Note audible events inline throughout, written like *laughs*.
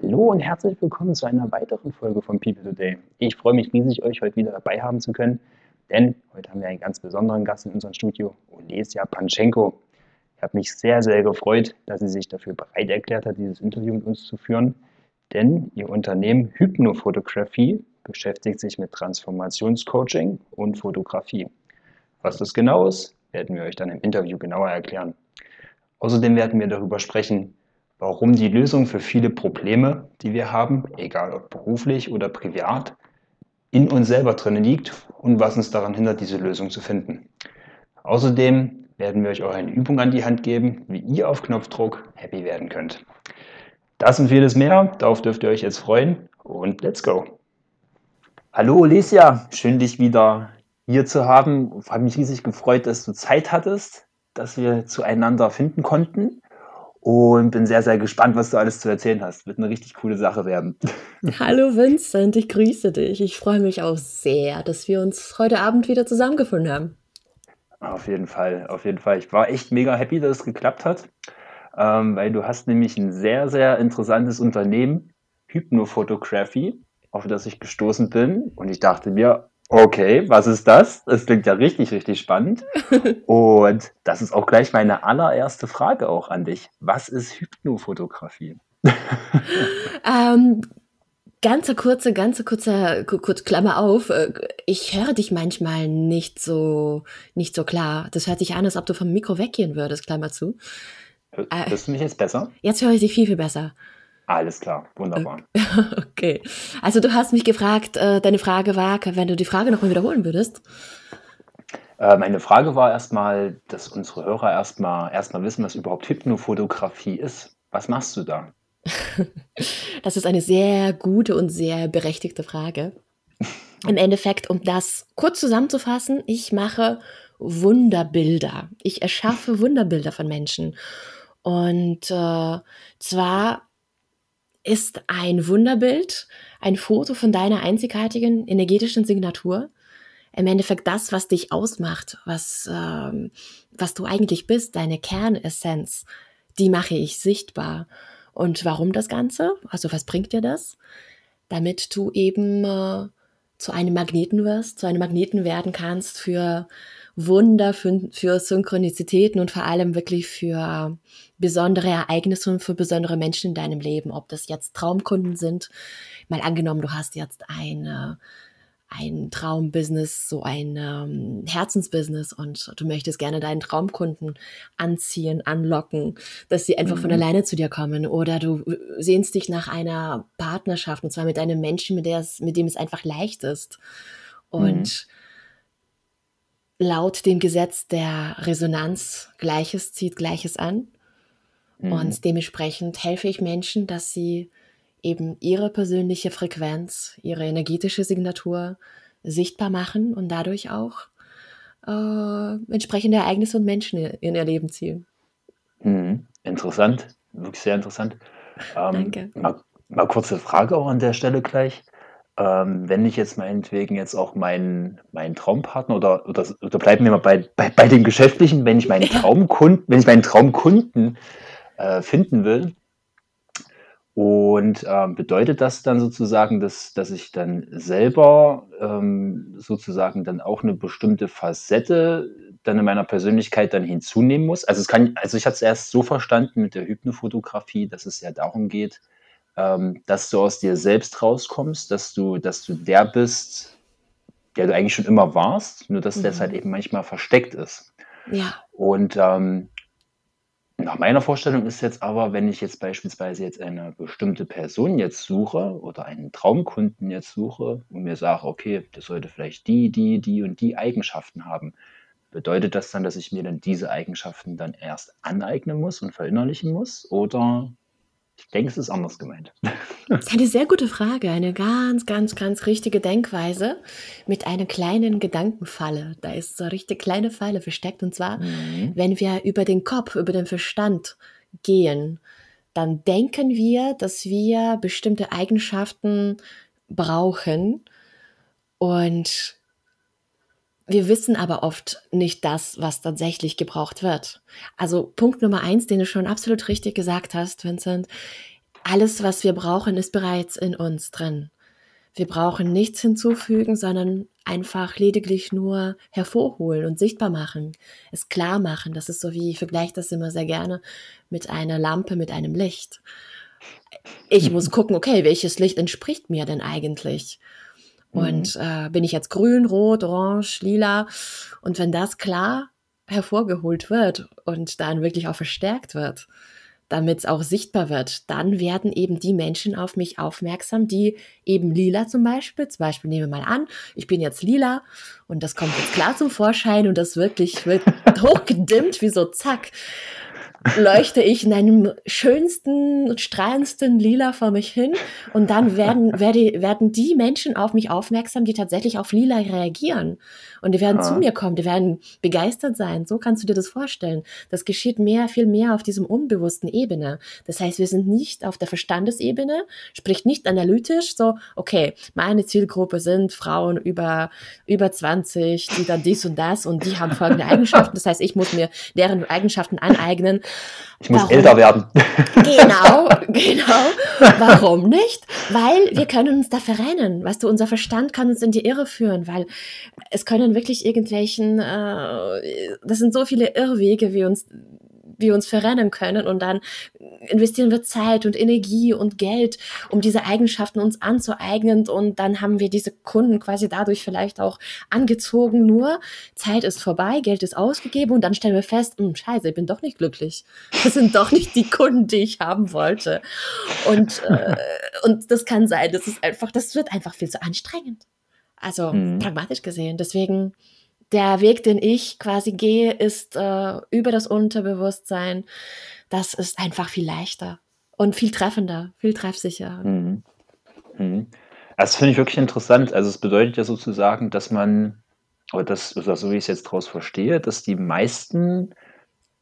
Hallo und herzlich willkommen zu einer weiteren Folge von People Today. Ich freue mich riesig, euch heute wieder dabei haben zu können, denn heute haben wir einen ganz besonderen Gast in unserem Studio, Olesia Panchenko. Ich habe mich sehr, sehr gefreut, dass sie sich dafür bereit erklärt hat, dieses Interview mit uns zu führen, denn ihr Unternehmen Hypnofotografie beschäftigt sich mit Transformationscoaching und Fotografie. Was das genau ist, werden wir euch dann im Interview genauer erklären. Außerdem werden wir darüber sprechen, warum die Lösung für viele Probleme, die wir haben, egal ob beruflich oder privat, in uns selber drin liegt und was uns daran hindert, diese Lösung zu finden. Außerdem werden wir euch auch eine Übung an die Hand geben, wie ihr auf Knopfdruck happy werden könnt. Das und vieles mehr, darauf dürft ihr euch jetzt freuen und let's go! Hallo Alicia, schön dich wieder hier zu haben. Ich habe mich riesig gefreut, dass du Zeit hattest, dass wir zueinander finden konnten und bin sehr, sehr gespannt, was du alles zu erzählen hast. Wird eine richtig coole Sache werden. *laughs* Hallo Vincent, ich grüße dich. Ich freue mich auch sehr, dass wir uns heute Abend wieder zusammengefunden haben. Auf jeden Fall, auf jeden Fall. Ich war echt mega happy, dass es geklappt hat, ähm, weil du hast nämlich ein sehr, sehr interessantes Unternehmen, Hypnophotography, auf das ich gestoßen bin. Und ich dachte mir, Okay, was ist das? Das klingt ja richtig, richtig spannend. *laughs* Und das ist auch gleich meine allererste Frage auch an dich. Was ist Hypnofotografie? *laughs* ähm, ganze kurze, ganze kurze, kurz Klammer auf. Äh, ich höre dich manchmal nicht so, nicht so klar. Das hört sich an, als ob du vom Mikro weggehen würdest, Klammer zu. Hörst du mich jetzt besser? Jetzt höre ich dich viel, viel besser. Alles klar, wunderbar. *laughs* Okay. Also du hast mich gefragt, äh, deine Frage war, wenn du die Frage nochmal wiederholen würdest. Äh, meine Frage war erstmal, dass unsere Hörer erstmal erstmal wissen, was überhaupt Hypnofotografie ist. Was machst du da? *laughs* das ist eine sehr gute und sehr berechtigte Frage. *laughs* Im Endeffekt, um das kurz zusammenzufassen, ich mache Wunderbilder. Ich erschaffe Wunderbilder von Menschen. Und äh, zwar ist ein Wunderbild, ein Foto von deiner einzigartigen energetischen Signatur. Im Endeffekt das, was dich ausmacht, was, ähm, was du eigentlich bist, deine Kernessenz, die mache ich sichtbar. Und warum das Ganze? Also was bringt dir das? Damit du eben äh, zu einem Magneten wirst, zu einem Magneten werden kannst für Wunder, für, für Synchronizitäten und vor allem wirklich für besondere Ereignisse und für besondere Menschen in deinem Leben. Ob das jetzt Traumkunden sind, mal angenommen, du hast jetzt eine ein Traumbusiness, so ein ähm, Herzensbusiness und du möchtest gerne deinen Traumkunden anziehen, anlocken, dass sie einfach mhm. von alleine zu dir kommen oder du sehnst dich nach einer Partnerschaft und zwar mit einem Menschen, mit, es, mit dem es einfach leicht ist. Und mhm laut dem Gesetz der Resonanz Gleiches zieht Gleiches an. Mhm. Und dementsprechend helfe ich Menschen, dass sie eben ihre persönliche Frequenz, ihre energetische Signatur sichtbar machen und dadurch auch äh, entsprechende Ereignisse und Menschen in ihr Leben ziehen. Mhm. Interessant, wirklich sehr interessant. Ähm, Danke. Mal, mal kurze Frage auch an der Stelle gleich. Ähm, wenn ich jetzt meinetwegen jetzt auch meinen meinen Traumpartner oder oder oder bleiben wir mal bei bei bei dem Geschäftlichen, wenn ich meinen *laughs* Traumkunden wenn ich meinen Traumkunden, äh, finden will und, ähm, bedeutet das dann sozusagen, dass dass ich dann selber, ähm, sozusagen dann auch eine bestimmte Facette dann in meiner Persönlichkeit dann hinzunehmen muss? Also, es kann also, ich hatte es erst so verstanden mit der Hypnofotografie, dass es ja darum geht ähm, dass du aus dir selbst rauskommst, dass du, dass du der bist, der du eigentlich schon immer warst, nur dass mhm. das halt eben manchmal versteckt ist. Ja. Und ähm, nach meiner Vorstellung ist jetzt aber, wenn ich jetzt beispielsweise jetzt eine bestimmte Person jetzt suche oder einen Traumkunden jetzt suche und mir sage, okay, der sollte vielleicht die, die, die und die Eigenschaften haben, bedeutet das dann, dass ich mir dann diese Eigenschaften dann erst aneignen muss und verinnerlichen muss? Oder ich denke, es ist anders gemeint. Das ist eine sehr gute Frage, eine ganz, ganz, ganz richtige Denkweise mit einer kleinen Gedankenfalle. Da ist so eine richtig kleine Falle versteckt. Und zwar, mhm. wenn wir über den Kopf, über den Verstand gehen, dann denken wir, dass wir bestimmte Eigenschaften brauchen. Und wir wissen aber oft nicht das, was tatsächlich gebraucht wird. Also Punkt Nummer eins, den du schon absolut richtig gesagt hast, Vincent. alles, was wir brauchen, ist bereits in uns drin. Wir brauchen nichts hinzufügen, sondern einfach lediglich nur hervorholen und sichtbar machen, es klar machen. Das ist so wie, ich vergleiche das immer sehr gerne mit einer Lampe, mit einem Licht. Ich muss gucken, okay, welches Licht entspricht mir denn eigentlich? Und mhm. äh, bin ich jetzt grün, rot, orange, lila? Und wenn das klar hervorgeholt wird und dann wirklich auch verstärkt wird, damit es auch sichtbar wird, dann werden eben die Menschen auf mich aufmerksam, die eben lila zum Beispiel, zum Beispiel nehmen wir mal an, ich bin jetzt lila und das kommt jetzt klar zum Vorschein und das wirklich wird *laughs* hochgedimmt wie so zack leuchte ich in einem schönsten, strahlendsten Lila vor mich hin und dann werden, *laughs* werde, werden die Menschen auf mich aufmerksam, die tatsächlich auf Lila reagieren. Und die werden ah. zu mir kommen, die werden begeistert sein. So kannst du dir das vorstellen. Das geschieht mehr, viel mehr auf diesem unbewussten Ebene. Das heißt, wir sind nicht auf der Verstandesebene, sprich nicht analytisch, so, okay, meine Zielgruppe sind Frauen über, über 20, die dann dies und das und die haben folgende *laughs* Eigenschaften. Das heißt, ich muss mir deren Eigenschaften aneignen ich muss Warum? älter werden. *laughs* Genau, genau. Warum nicht? Weil wir können uns da verrennen. Weißt du, unser Verstand kann uns in die Irre führen, weil es können wirklich irgendwelchen, äh, das sind so viele Irrwege, wie uns wir uns verrennen können und dann investieren wir Zeit und Energie und Geld, um diese Eigenschaften uns anzueignen und dann haben wir diese Kunden quasi dadurch vielleicht auch angezogen. Nur Zeit ist vorbei, Geld ist ausgegeben und dann stellen wir fest, hm, scheiße, ich bin doch nicht glücklich. Das sind doch nicht die Kunden, die ich haben wollte. Und, *laughs* äh, und das kann sein, das ist einfach, das wird einfach viel zu anstrengend. Also mhm. pragmatisch gesehen. Deswegen der Weg, den ich quasi gehe, ist äh, über das Unterbewusstsein. Das ist einfach viel leichter und viel treffender, viel treffsicher. Mhm. Mhm. Das finde ich wirklich interessant. Also es bedeutet ja sozusagen, dass man, oder das, oder so wie ich es jetzt daraus verstehe, dass die meisten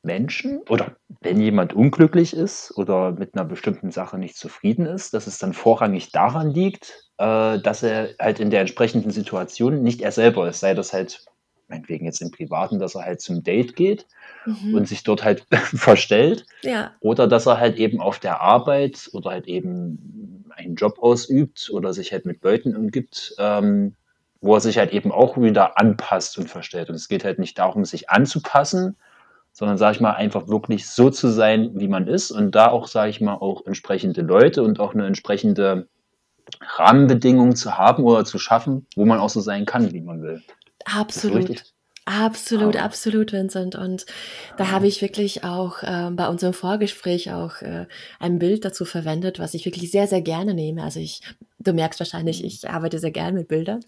Menschen oder wenn jemand unglücklich ist oder mit einer bestimmten Sache nicht zufrieden ist, dass es dann vorrangig daran liegt, äh, dass er halt in der entsprechenden Situation nicht er selber ist, sei das halt meinetwegen jetzt im Privaten, dass er halt zum Date geht mhm. und sich dort halt *laughs* verstellt. Ja. Oder dass er halt eben auf der Arbeit oder halt eben einen Job ausübt oder sich halt mit Leuten umgibt, ähm, wo er sich halt eben auch wieder anpasst und verstellt. Und es geht halt nicht darum, sich anzupassen, sondern, sage ich mal, einfach wirklich so zu sein, wie man ist und da auch, sage ich mal, auch entsprechende Leute und auch eine entsprechende Rahmenbedingung zu haben oder zu schaffen, wo man auch so sein kann, wie man will. Absolut. Absolut, oh. absolut, Vincent. Und da habe ich wirklich auch äh, bei unserem Vorgespräch auch äh, ein Bild dazu verwendet, was ich wirklich sehr, sehr gerne nehme. Also ich, du merkst wahrscheinlich, ich arbeite sehr gerne mit Bildern.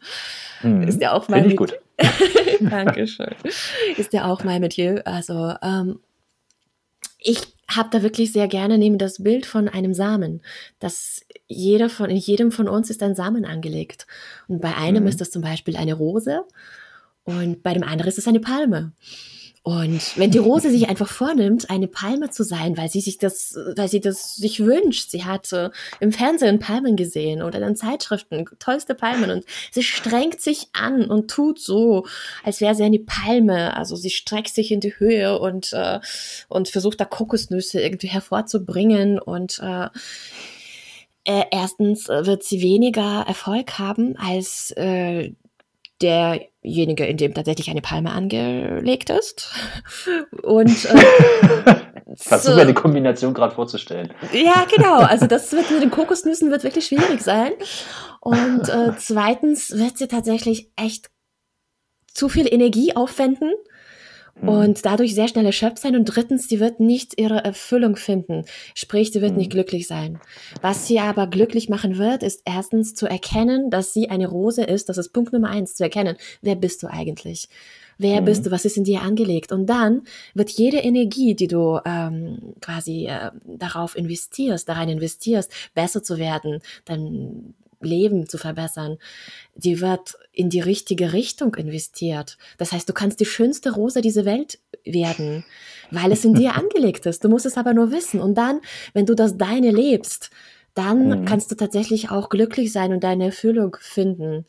Mhm. Ist ja auch mein Finde gut. *laughs* *laughs* Dankeschön. Ist ja auch mein Metier. Also ähm, ich habe da wirklich sehr gerne neben das Bild von einem Samen. Das jeder von, in jedem von uns ist ein Samen angelegt. Und bei einem mhm. ist das zum Beispiel eine Rose und bei dem anderen ist es eine Palme. Und wenn die Rose sich einfach vornimmt, eine Palme zu sein, weil sie sich das, weil sie das sich wünscht, sie hat äh, im Fernsehen Palmen gesehen oder in Zeitschriften tollste Palmen und sie strengt sich an und tut so, als wäre sie eine Palme. Also sie streckt sich in die Höhe und äh, und versucht da Kokosnüsse irgendwie hervorzubringen und äh, äh, erstens wird sie weniger Erfolg haben als äh, derjenige, in dem tatsächlich eine Palme angelegt ist. *laughs* Und äh, *laughs* Versuch mir die Kombination gerade vorzustellen. Ja, genau. *laughs* Also das wird mit den Kokosnüssen wird wirklich schwierig sein. Und äh, zweitens wird sie tatsächlich echt zu viel Energie aufwenden Mhm. und dadurch sehr schnell erschöpft sein. Und drittens, sie wird nicht ihre Erfüllung finden. Sprich, sie wird mhm. nicht glücklich sein. Was sie aber glücklich machen wird, ist erstens zu erkennen, dass sie eine Rose ist. Das ist Punkt Nummer eins, zu erkennen, wer bist du eigentlich? Wer mhm. bist du? Was ist in dir angelegt? Und dann wird jede Energie, die du ähm, quasi äh, darauf investierst, darein investierst, besser zu werden, dann Leben zu verbessern, die wird in die richtige Richtung investiert. Das heißt, du kannst die schönste Rose dieser Welt werden, weil es in dir *laughs* angelegt ist. Du musst es aber nur wissen. Und dann, wenn du das Deine lebst, dann mhm. kannst du tatsächlich auch glücklich sein und deine Erfüllung finden.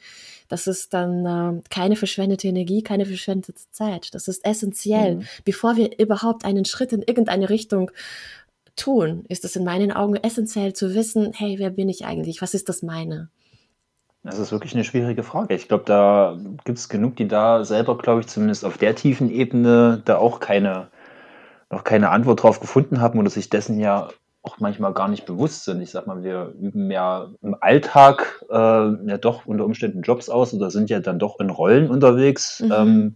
Das ist dann äh, keine verschwendete Energie, keine verschwendete Zeit. Das ist essentiell, mhm. bevor wir überhaupt einen Schritt in irgendeine Richtung tun, ist es in meinen Augen essentiell zu wissen, hey, wer bin ich eigentlich? Was ist das meine? Das ist wirklich eine schwierige Frage. Ich glaube, da gibt es genug, die da selber, glaube ich, zumindest auf der tiefen Ebene da auch keine, noch keine Antwort drauf gefunden haben oder sich dessen ja auch manchmal gar nicht bewusst sind. Ich sag mal, wir üben ja im Alltag äh, ja doch unter Umständen Jobs aus oder sind ja dann doch in Rollen unterwegs, Mhm. ähm,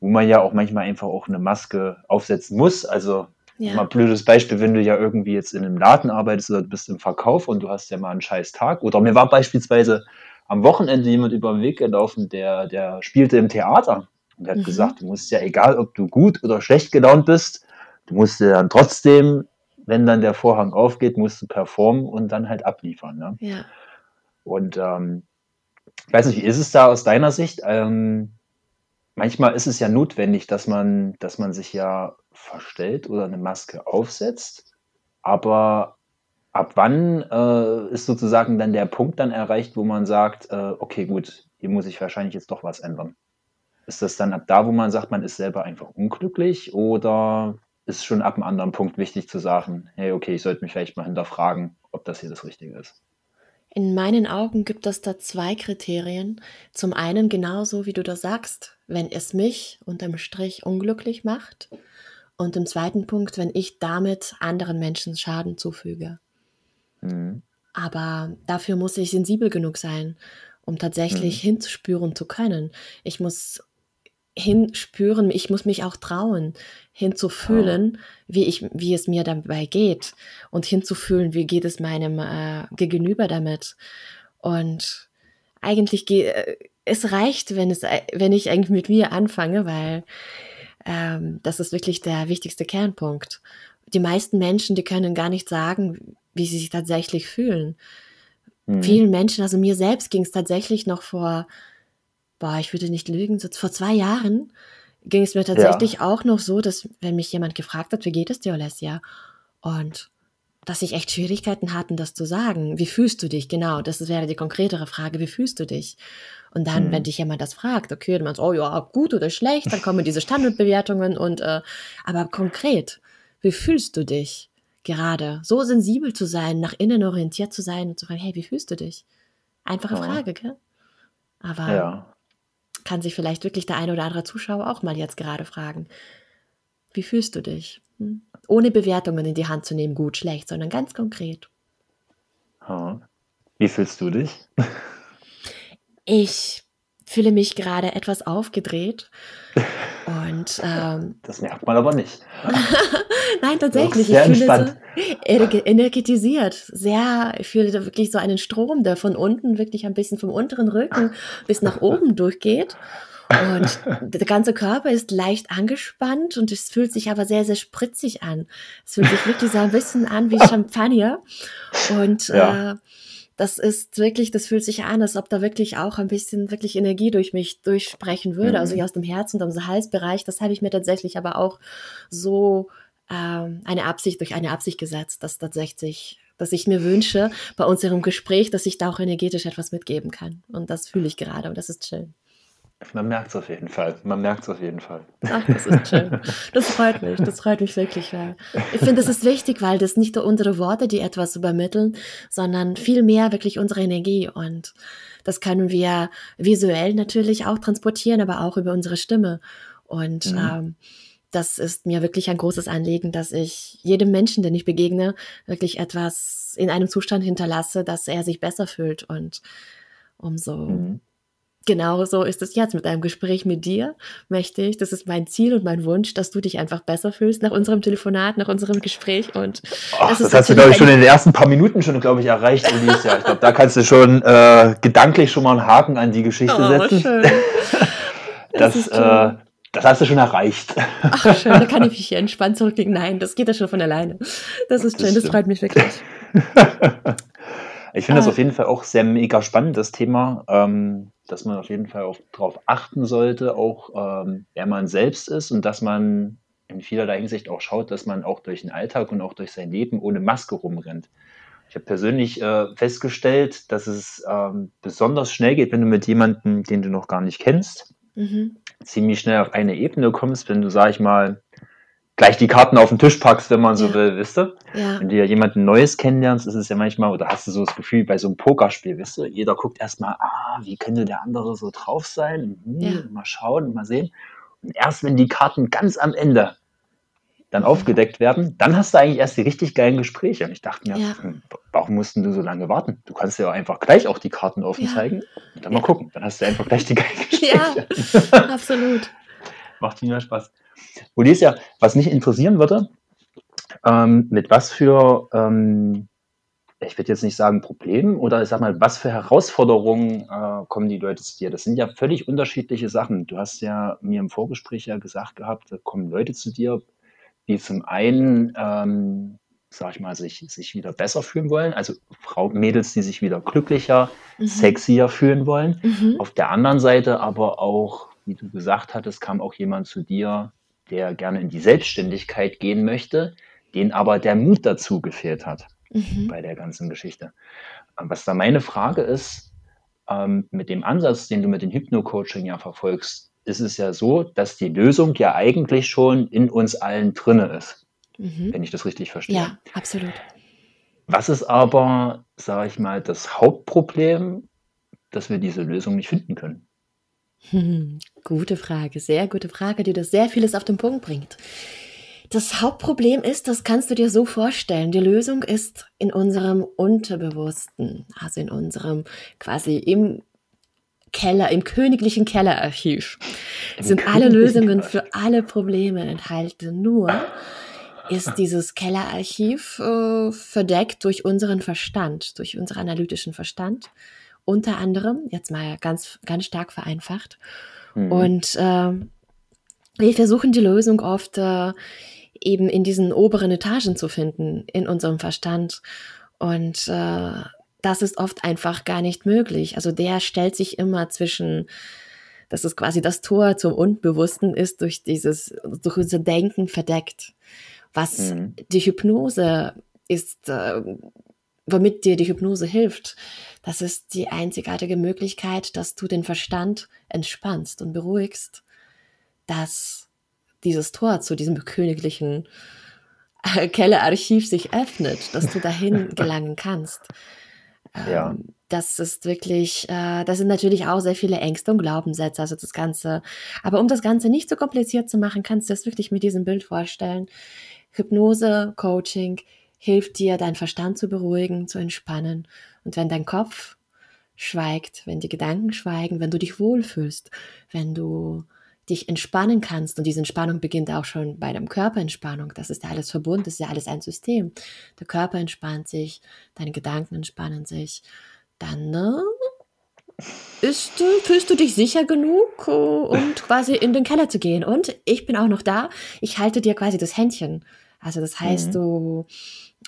wo man ja auch manchmal einfach auch eine Maske aufsetzen muss. Also Ja. Mal blödes Beispiel, wenn du ja irgendwie jetzt in einem Laden arbeitest oder du bist im Verkauf und du hast ja mal einen scheiß Tag. Oder mir war beispielsweise am Wochenende jemand über den Weg gelaufen, der, der spielte im Theater. Und der hat Mhm. gesagt, du musst ja, egal ob du gut oder schlecht gelaunt bist, du musst ja dann trotzdem, wenn dann der Vorhang aufgeht, musst du performen und dann halt abliefern. Ne? Ja. Und ähm, ich weiß nicht, wie ist es da aus deiner Sicht? Ähm, manchmal ist es ja notwendig, dass man, dass man sich ja verstellt oder eine Maske aufsetzt. Aber ab wann äh, ist sozusagen dann der Punkt dann erreicht, wo man sagt, äh, okay, gut, hier muss ich wahrscheinlich jetzt doch was ändern? Ist das dann ab da, wo man sagt, man ist selber einfach unglücklich oder ist schon ab einem anderen Punkt wichtig zu sagen, hey, okay, ich sollte mich vielleicht mal hinterfragen, ob das hier das Richtige ist? In meinen Augen gibt es da zwei Kriterien. Zum einen genauso, wie du das sagst, wenn es mich unterm Strich unglücklich macht. Und im zweiten Punkt, wenn ich damit anderen Menschen Schaden zufüge. Mhm. Aber dafür muss ich sensibel genug sein, um tatsächlich Mhm. hinzuspüren zu können. Ich muss hinspüren, ich muss mich auch trauen, hinzufühlen, wie ich, wie es mir dabei geht und hinzufühlen, wie geht es meinem äh, Gegenüber damit. Und eigentlich ge äh, es reicht, wenn es, äh, wenn ich eigentlich mit mir anfange, weil ähm, das ist wirklich der wichtigste Kernpunkt. Die meisten Menschen, die können gar nicht sagen, wie sie sich tatsächlich fühlen. Mhm. Vielen Menschen, also mir selbst ging es tatsächlich noch vor, boah, ich würde nicht lügen, so vor zwei Jahren ging es mir tatsächlich auch noch so, dass wenn mich jemand gefragt hat, wie geht es dir, Alessia? Und dass ich echt Schwierigkeiten hatten, das zu sagen. Wie fühlst du dich? Genau, das wäre die konkretere Frage. Wie fühlst du dich? Und dann, Mhm. wenn dich jemand das fragt, okay, dann meinst du, oh ja, gut oder schlecht, dann kommen diese Standardbewertungen und, äh, aber konkret, wie fühlst du dich gerade? So sensibel zu sein, nach innen orientiert zu sein und zu fragen, hey, wie fühlst du dich? Einfache. Frage, gell? Aber Ja. kann sich vielleicht wirklich der eine oder andere Zuschauer auch mal jetzt gerade fragen. Wie fühlst du dich? Hm? Ohne Bewertungen in die Hand zu nehmen, gut, schlecht, sondern ganz konkret. Wie fühlst du dich? *laughs* Ich fühle mich gerade etwas aufgedreht. Und *laughs* ähm, Das merkt man aber nicht. *laughs* nein, tatsächlich, sehr ich fühle entspannt. so energe- energetisiert. Sehr, ich fühle da wirklich so einen Strom, der von unten wirklich ein bisschen vom unteren Rücken bis nach oben *laughs* durchgeht. Und der ganze Körper ist leicht angespannt und es fühlt sich aber sehr, sehr spritzig an. Es fühlt sich wirklich so ein bisschen an wie Champagner. Und Ja. äh, das ist wirklich, das fühlt sich an, als ob da wirklich auch ein bisschen wirklich Energie durch mich durchsprechen würde, Mhm. also hier aus dem Herzen und aus dem Halsbereich. Das habe ich mir tatsächlich aber auch so ähm, eine Absicht durch eine Absicht gesetzt, dass tatsächlich, dass ich mir wünsche bei unserem Gespräch, dass ich da auch energetisch etwas mitgeben kann. Und das fühle ich gerade und das ist schön. Man merkt es auf jeden Fall. Man merkt es auf jeden Fall. Ach, das ist schön. Das freut mich. Das freut mich wirklich. Weil ich finde, das ist wichtig, weil das nicht nur unsere Worte, die etwas übermitteln, sondern vielmehr wirklich unsere Energie. Und das können wir visuell natürlich auch transportieren, aber auch über unsere Stimme. Und Mhm. ähm, das ist mir wirklich ein großes Anliegen, dass ich jedem Menschen, den ich begegne, wirklich etwas in einem Zustand hinterlasse, dass er sich besser fühlt. Und umso Mhm. Genau so ist es jetzt mit einem Gespräch mit dir. Möchte ich, das ist mein Ziel und mein Wunsch, dass du dich einfach besser fühlst nach unserem Telefonat, nach unserem Gespräch. Und Ach, Das das, hast du, glaube ich, schon in den ersten paar Minuten schon, glaube ich, erreicht. Ja, ich glaube, da kannst du schon äh, gedanklich schon mal einen Haken an die Geschichte oh, setzen. schön. *laughs* Das, ist äh, das hast du schon erreicht. Ach, schön, da kann ich mich hier entspannt zurücklegen. Nein, das geht ja schon von alleine. Das ist Das schön, das stimmt. freut mich wirklich. *laughs* Ich finde das Ah. auf jeden Fall auch sehr mega spannend, das Thema, ähm, dass man auf jeden Fall auch darauf achten sollte, auch ähm, wer man selbst ist und dass man in vielerlei Hinsicht auch schaut, dass man auch durch den Alltag und auch durch sein Leben ohne Maske rumrennt. Ich habe persönlich äh, festgestellt, dass es ähm, besonders schnell geht, wenn du mit jemandem, den du noch gar nicht kennst, Mhm. ziemlich schnell auf eine Ebene kommst, wenn du, sag ich mal, gleich die Karten auf den Tisch packst, wenn man so Ja. will, wisst ihr? Ja. Wenn du ja jemanden Neues kennenlernst, ist es ja manchmal, oder hast du so das Gefühl bei so einem Pokerspiel, wisst du, jeder guckt erstmal, ah, wie könnte der andere so drauf sein? Hm, Ja. Mal schauen, mal sehen. Und erst wenn die Karten ganz am Ende dann Mhm. aufgedeckt werden, dann hast du eigentlich erst die richtig geilen Gespräche. Und ich dachte mir, Ja. hm, warum mussten du so lange warten? Du kannst ja einfach gleich auch die Karten offen Ja. zeigen und dann Ja. mal gucken. Dann hast du einfach gleich die geilen *laughs* Ja. Gespräche. Absolut. *laughs* Macht viel mehr Spaß. Alicia, was mich interessieren würde, ähm, mit was für, ähm, ich würde jetzt nicht sagen Problemen oder ich sag mal, was für Herausforderungen äh, kommen die Leute zu dir? Das sind ja völlig unterschiedliche Sachen. Du hast ja mir im Vorgespräch ja gesagt gehabt, da kommen Leute zu dir, die zum einen, ähm, sag ich mal, sich, sich wieder besser fühlen wollen, also Frau, Mädels, die sich wieder glücklicher, Mhm. sexier fühlen wollen. Mhm. Auf der anderen Seite aber auch, wie du gesagt hattest, kam auch jemand zu dir, der gerne in die Selbstständigkeit gehen möchte, den aber der Mut dazu gefehlt hat Mhm. bei der ganzen Geschichte. Ähm, Was da meine Frage ist, ähm, mit dem Ansatz, den du mit dem Hypno-Coaching ja verfolgst, ist es ja so, dass die Lösung ja eigentlich schon in uns allen drinne ist, Mhm. wenn ich das richtig verstehe. Ja, absolut. Was ist aber, sage ich mal, das Hauptproblem, dass wir diese Lösung nicht finden können? Hm, *laughs* gute Frage, sehr gute Frage, die das sehr vieles auf den Punkt bringt. Das Hauptproblem ist, das kannst du dir so vorstellen, die Lösung ist in unserem Unterbewussten, also in unserem quasi im Keller, im königlichen Kellerarchiv sind alle Lösungen für alle Probleme enthalten. Nur ist dieses Kellerarchiv äh, verdeckt durch unseren Verstand, durch unseren analytischen Verstand. Unter anderem, jetzt mal ganz, ganz stark vereinfacht. Mhm. Und äh, wir versuchen die Lösung oft äh, eben in diesen oberen Etagen zu finden, in unserem Verstand. Und äh, das ist oft einfach gar nicht möglich. Also der stellt sich immer zwischen, dass es quasi das Tor zum Unbewussten ist, durch dieses, durch unser Denken verdeckt. Was Mhm. die Hypnose ist, äh, womit dir die Hypnose hilft, das ist die einzigartige Möglichkeit, dass du den Verstand entspannst und beruhigst, dass dieses Tor zu diesem königlichen äh, Kellerarchiv sich öffnet, dass du dahin *laughs* gelangen kannst. Ja. Ähm, das ist wirklich, äh, das sind natürlich auch sehr viele Ängste und Glaubenssätze, also das Ganze. Aber um das Ganze nicht so kompliziert zu machen, kannst du das wirklich mit diesem Bild vorstellen. Hypnose, Coaching hilft dir, deinen Verstand zu beruhigen, zu entspannen. Und wenn dein Kopf schweigt, wenn die Gedanken schweigen, wenn du dich wohlfühlst, wenn du dich entspannen kannst und diese Entspannung beginnt auch schon bei der Körperentspannung. Das ist ja alles verbunden, das ist ja alles ein System. Der Körper entspannt sich, deine Gedanken entspannen sich. Dann ne, ist, fühlst du dich sicher genug, um quasi in den Keller zu gehen. Und ich bin auch noch da. Ich halte dir quasi das Händchen. Also das heißt, Mhm. du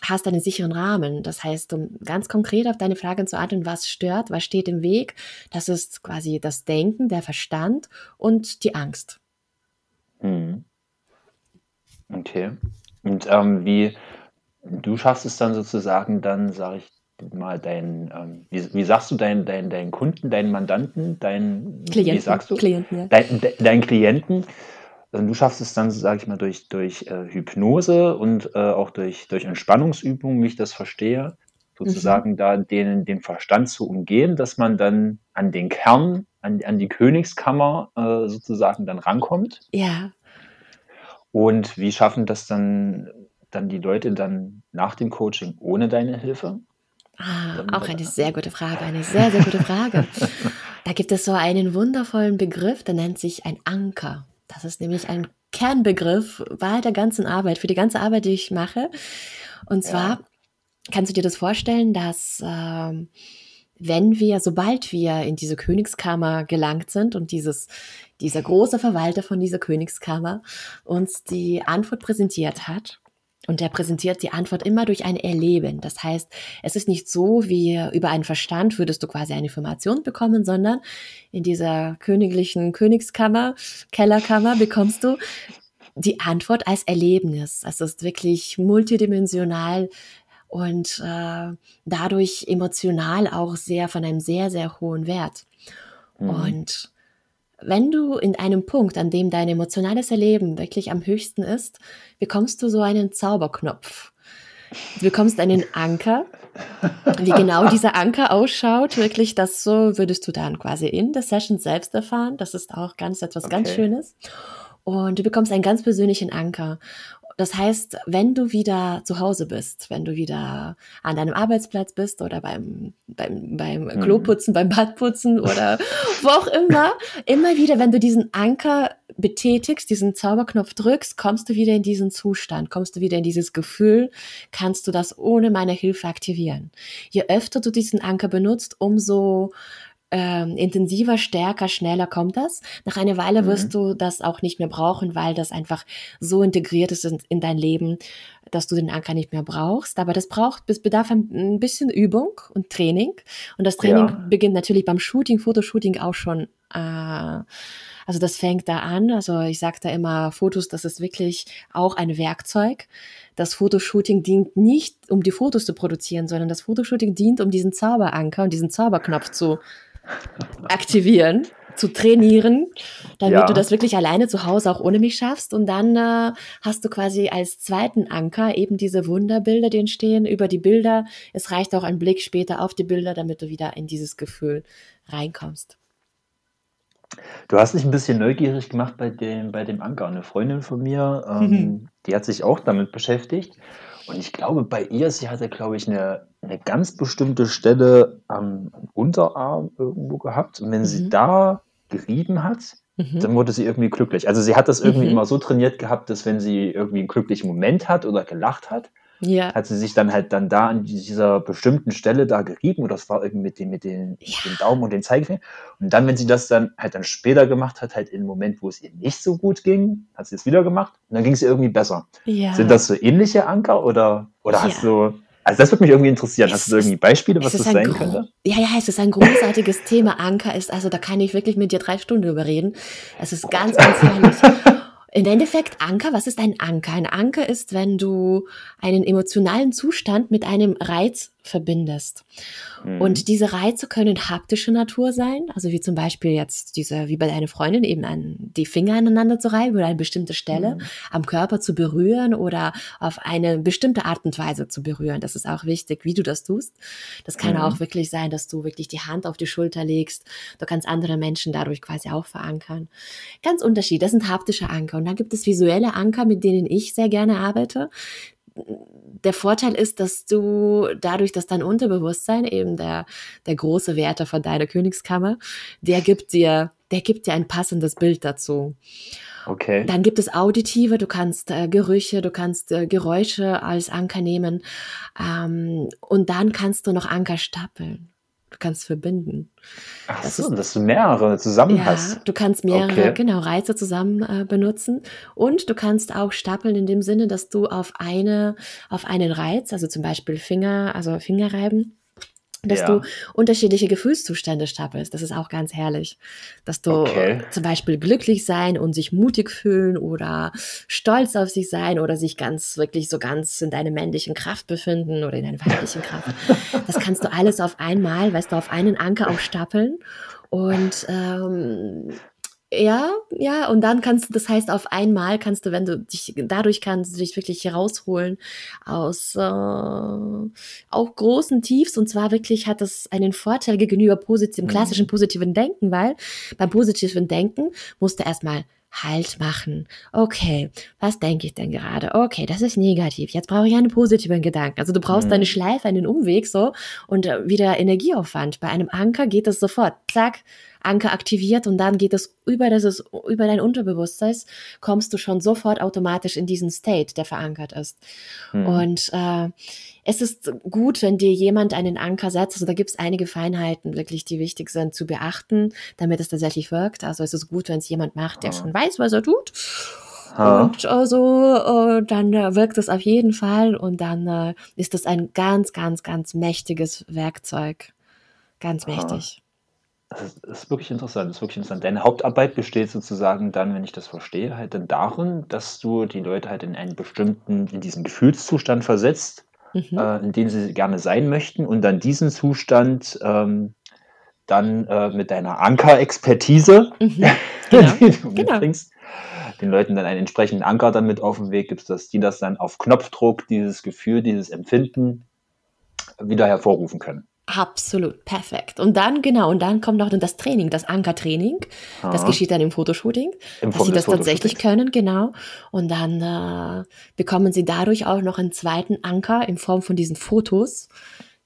hast einen sicheren Rahmen. Das heißt, um ganz konkret auf deine Frage zu antworten, was stört, was steht im Weg, das ist quasi das Denken, der Verstand und die Angst. Mhm. Okay. Und ähm, wie du schaffst es dann sozusagen, dann sage ich mal, deinen, ähm, wie, wie sagst du deinen dein, dein Kunden, deinen Mandanten, deinen, wie Klienten, sagst du? Klienten, ja. Dein, de, deinen Klienten, du schaffst es dann, sage ich mal, durch, durch äh, Hypnose und äh, auch durch, durch Entspannungsübungen, wie ich das verstehe, sozusagen da den, den Verstand zu umgehen, dass man dann an den Kern, an, an die Königskammer äh, sozusagen dann rankommt. Ja, Und wie schaffen das dann, dann die Leute dann nach dem Coaching ohne deine Hilfe? Ah, auch eine sehr gute Frage, eine sehr, sehr gute Frage. *laughs* Da gibt es so einen wundervollen Begriff, der nennt sich ein Anker. Das ist nämlich ein Kernbegriff bei der ganzen Arbeit, für die ganze Arbeit, die ich mache. Und zwar Ja. kannst du dir das vorstellen, dass ähm, wenn wir, sobald wir in diese Königskammer gelangt sind und dieses, dieser große Verwalter von dieser Königskammer uns die Antwort präsentiert hat, und der präsentiert die Antwort immer durch ein Erleben. Das heißt, es ist nicht so, wie über einen Verstand würdest du quasi eine Information bekommen, sondern in dieser königlichen Königskammer, Kellerkammer bekommst du die Antwort als Erlebnis. Es ist wirklich multidimensional und äh, dadurch emotional auch sehr von einem sehr, sehr hohen Wert. Mhm. Und wenn du in einem Punkt, an dem dein emotionales Erleben wirklich am höchsten ist, bekommst du so einen Zauberknopf. Du bekommst einen Anker. Wie genau dieser Anker ausschaut, wirklich, das so würdest du dann quasi in der Session selbst erfahren. Das ist auch ganz etwas okay. ganz Schönes. Und du bekommst einen ganz persönlichen Anker. Das heißt, wenn du wieder zu Hause bist, wenn du wieder an deinem Arbeitsplatz bist oder beim, beim, beim mhm. Kloputzen, beim Badputzen oder *laughs* wo auch immer, immer wieder, wenn du diesen Anker betätigst, diesen Zauberknopf drückst, kommst du wieder in diesen Zustand, kommst du wieder in dieses Gefühl, kannst du das ohne meine Hilfe aktivieren. Je öfter du diesen Anker benutzt, umso ähm, intensiver, stärker, schneller kommt das. Nach einer Weile mhm. wirst du das auch nicht mehr brauchen, weil das einfach so integriert ist in, in, dein Leben, dass du den Anker nicht mehr brauchst. Aber das braucht, das bedarf ein, bisschen Übung und Training. Und das Training ja. beginnt natürlich beim Shooting, Fotoshooting auch schon. Äh, also das fängt da an. Also ich sage da immer, Fotos, das ist wirklich auch ein Werkzeug. Das Fotoshooting dient nicht, um die Fotos zu produzieren, sondern das Fotoshooting dient, um diesen Zauberanker und diesen Zauberknopf zu aktivieren, zu trainieren, damit ja. du das wirklich alleine zu Hause auch ohne mich schaffst. Und dann äh, hast du quasi als zweiten Anker eben diese Wunderbilder, die entstehen über die Bilder. Es reicht auch ein Blick später auf die Bilder, damit du wieder in dieses Gefühl reinkommst. Du hast dich ein bisschen neugierig gemacht bei dem, bei dem Anker. Eine Freundin von mir, ähm, mhm. die hat sich auch damit beschäftigt. Und ich glaube, bei ihr, sie hatte, glaube ich, eine, eine ganz bestimmte Stelle am Unterarm irgendwo gehabt. Und wenn mhm. sie da gerieben hat, mhm. dann wurde sie irgendwie glücklich. Also sie hat das irgendwie mhm. immer so trainiert gehabt, dass wenn sie irgendwie einen glücklichen Moment hat oder gelacht hat, ja. hat sie sich dann halt dann da an dieser bestimmten Stelle da gerieben und das war irgendwie mit dem, mit den, ja. dem Daumen und den Zeigefinger. Und dann, wenn sie das dann halt dann später gemacht hat, halt im Moment, wo es ihr nicht so gut ging, hat sie es wieder gemacht und dann ging es ihr irgendwie besser. Ja. Sind das so ähnliche Anker oder, oder hast du, also das würde mich irgendwie interessieren. Es Hast du irgendwie Beispiele, was das sein könnte? Ja, ja, es ist ein großartiges Thema. Anker ist, also da kann ich wirklich mit dir drei Stunden überreden. Es ist ganz, ganz herrlich. *laughs* Im Endeffekt Anker, was ist ein Anker? Ein Anker ist, wenn du einen emotionalen Zustand mit einem Reiz verbindest. Mhm. Und diese Reize können haptische Natur sein, also wie zum Beispiel jetzt diese, wie bei deiner Freundin, eben an die Finger aneinander zu reiben oder eine bestimmte Stelle mhm. am Körper zu berühren oder auf eine bestimmte Art und Weise zu berühren. Das ist auch wichtig, wie du das tust. Das kann mhm. auch wirklich sein, dass du wirklich die Hand auf die Schulter legst. Du kannst andere Menschen dadurch quasi auch verankern. Ganz unterschiedlich. Das sind haptische Anker. Und dann gibt es visuelle Anker, mit denen ich sehr gerne arbeite der Vorteil ist, dass du dadurch, dass dein Unterbewusstsein eben der, der große Werte von deiner Königskammer, der gibt dir, der gibt dir ein passendes Bild dazu. Okay. Dann gibt es Auditive, du kannst äh, Gerüche, du kannst äh, Geräusche als Anker nehmen ähm, und dann kannst du noch Anker stapeln. Du kannst verbinden. Ach das so, ist, dass du mehrere zusammen ja, hast. Du kannst mehrere, okay. genau, Reize zusammen äh, benutzen. Und du kannst auch stapeln in dem Sinne, dass du auf eine, auf einen Reiz, also zum Beispiel Finger, also Fingerreiben, dass ja. du unterschiedliche Gefühlszustände stapelst. Das ist auch ganz herrlich. Dass du okay. zum Beispiel glücklich sein und sich mutig fühlen oder stolz auf sich sein oder sich ganz, wirklich so ganz in deiner männlichen Kraft befinden oder in deiner weiblichen Kraft. Das kannst du alles auf einmal, weißt du, auf einen Anker aufstapeln. Und ähm, ja, ja, und dann kannst du, das heißt, auf einmal kannst du, wenn du dich, dadurch kannst du dich wirklich herausholen aus äh, auch großen Tiefs. Und zwar wirklich hat das einen Vorteil gegenüber positiven, klassischen mhm. positiven Denken, weil beim positiven Denken musst du erstmal Halt machen. Okay, was denke ich denn gerade? Okay, das ist negativ. Jetzt brauche ich einen positiven Gedanken. Also du brauchst mhm. eine Schleife, einen Umweg so und äh, wieder Energieaufwand. Bei einem Anker geht das sofort. Zack, Anker aktiviert und dann geht es über das über dein Unterbewusstsein kommst du schon sofort automatisch in diesen State, der verankert ist. Mhm. Und äh, es ist gut, wenn dir jemand einen Anker setzt. Also da gibt es einige Feinheiten wirklich, die wichtig sind zu beachten, damit es tatsächlich wirkt. Also es ist gut, wenn es jemand macht, der schon weiß, was er tut. Und also, äh, dann äh, wirkt es auf jeden Fall und dann äh, ist es ein ganz, ganz, ganz mächtiges Werkzeug. Ganz mächtig. Das ist wirklich interessant, das ist wirklich interessant. Deine Hauptarbeit besteht sozusagen dann, wenn ich das verstehe, halt dann darin, dass du die Leute halt in einen bestimmten, in diesen Gefühlszustand versetzt, mhm. äh, in dem sie gerne sein möchten und dann diesen Zustand ähm, dann äh, mit deiner Anker-Expertise, Mhm. *laughs* die Genau. du Genau. mitbringst, den Leuten dann einen entsprechenden Anker dann mit auf den Weg gibst, dass die das dann auf Knopfdruck, dieses Gefühl, dieses Empfinden wieder hervorrufen können. Absolut, perfekt. Und dann, genau, und dann kommt noch dann das Training, das Ankertraining. Das Ja. geschieht dann im Fotoshooting, In dass sie das tatsächlich können, genau. Und dann äh, bekommen sie dadurch auch noch einen zweiten Anker in Form von diesen Fotos.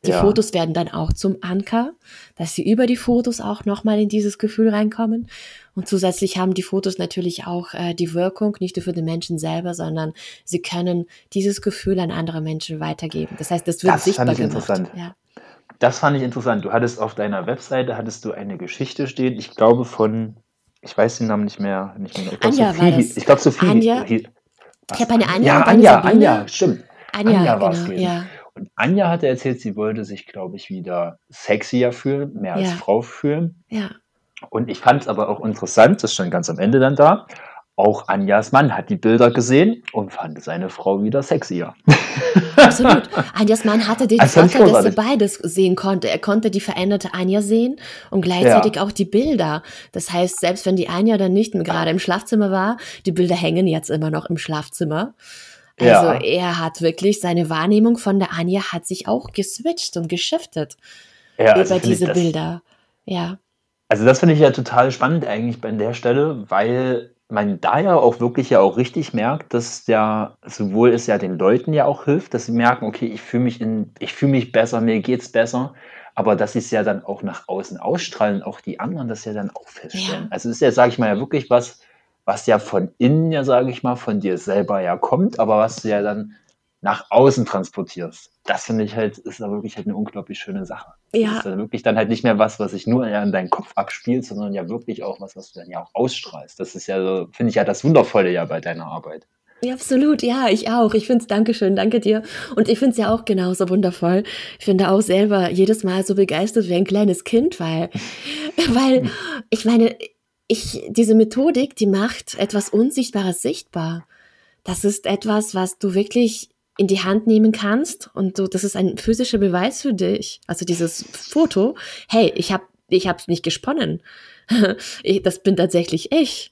Die Ja. Fotos werden dann auch zum Anker, dass sie über die Fotos auch nochmal in dieses Gefühl reinkommen. Und zusätzlich haben die Fotos natürlich auch äh, die Wirkung, nicht nur für den Menschen selber, sondern sie können dieses Gefühl an andere Menschen weitergeben. Das heißt, das wird Das sichtbar fand ich gemacht. interessant. Ja. Das fand ich interessant. Du hattest auf deiner Webseite hattest du eine Geschichte stehen, ich glaube von, ich weiß den Namen nicht mehr, nicht mehr. Ich glaube Sophie, war ich glaube Sophie. Anja? hie- Ich habe eine Anja ja, Anja. Anja, stimmt. Anja, Anja war's genau, gewesen. ja. Und Anja hatte erzählt, sie wollte sich, glaube ich, wieder sexier fühlen, mehr als Ja. Frau fühlen. Ja. Und ich fand es aber auch interessant, das ist schon ganz am Ende dann da. Auch Anjas Mann hat die Bilder gesehen und fand seine Frau wieder sexier. *laughs* Absolut. Anjas Mann hatte den ich Vorteil, dass er großartig. beides sehen konnte. Er konnte die veränderte Anja sehen und gleichzeitig auch die Bilder. Das heißt, selbst wenn die Anja dann nicht gerade im Schlafzimmer war, die Bilder hängen jetzt immer noch im Schlafzimmer. Also Ja. er hat wirklich, seine Wahrnehmung von der Anja hat sich auch geswitcht und geschiftet Ja, also über diese Bilder. Ja. Also das finde ich ja total spannend eigentlich bei der Stelle, weil man da ja auch wirklich ja auch richtig merkt, dass ja sowohl es ja den Leuten ja auch hilft, dass sie merken, okay, ich fühle mich in, ich fühle mich besser, mir geht's besser, aber dass sie es ja dann auch nach außen ausstrahlen, auch die anderen das ja dann auch feststellen. Ja. Also es ist ja, sage ich mal, ja wirklich was, was ja von innen ja, sage ich mal, von dir selber ja kommt, aber was du ja dann nach außen transportierst. Das finde ich halt, ist da wirklich halt eine unglaublich schöne Sache. Das Ja. ist dann wirklich dann halt nicht mehr was, was sich nur ja in deinen Kopf abspielt, sondern ja wirklich auch was, was du dann ja auch ausstrahlst. Das ist ja so, finde ich ja das Wundervolle ja bei deiner Arbeit. Ja, absolut, ja, ich auch. Ich finde es, Dankeschön, danke dir. Und ich finde es ja auch genauso wundervoll. Ich finde auch selber jedes Mal so begeistert wie ein kleines Kind, weil, *laughs* weil, ich meine, ich, diese Methodik, die macht etwas Unsichtbares sichtbar. Das ist etwas, was du wirklich in die Hand nehmen kannst und du, das ist ein physischer Beweis für dich. Also dieses Foto, hey, ich habe ich hab's nicht gesponnen. *laughs* Ich, das bin tatsächlich ich.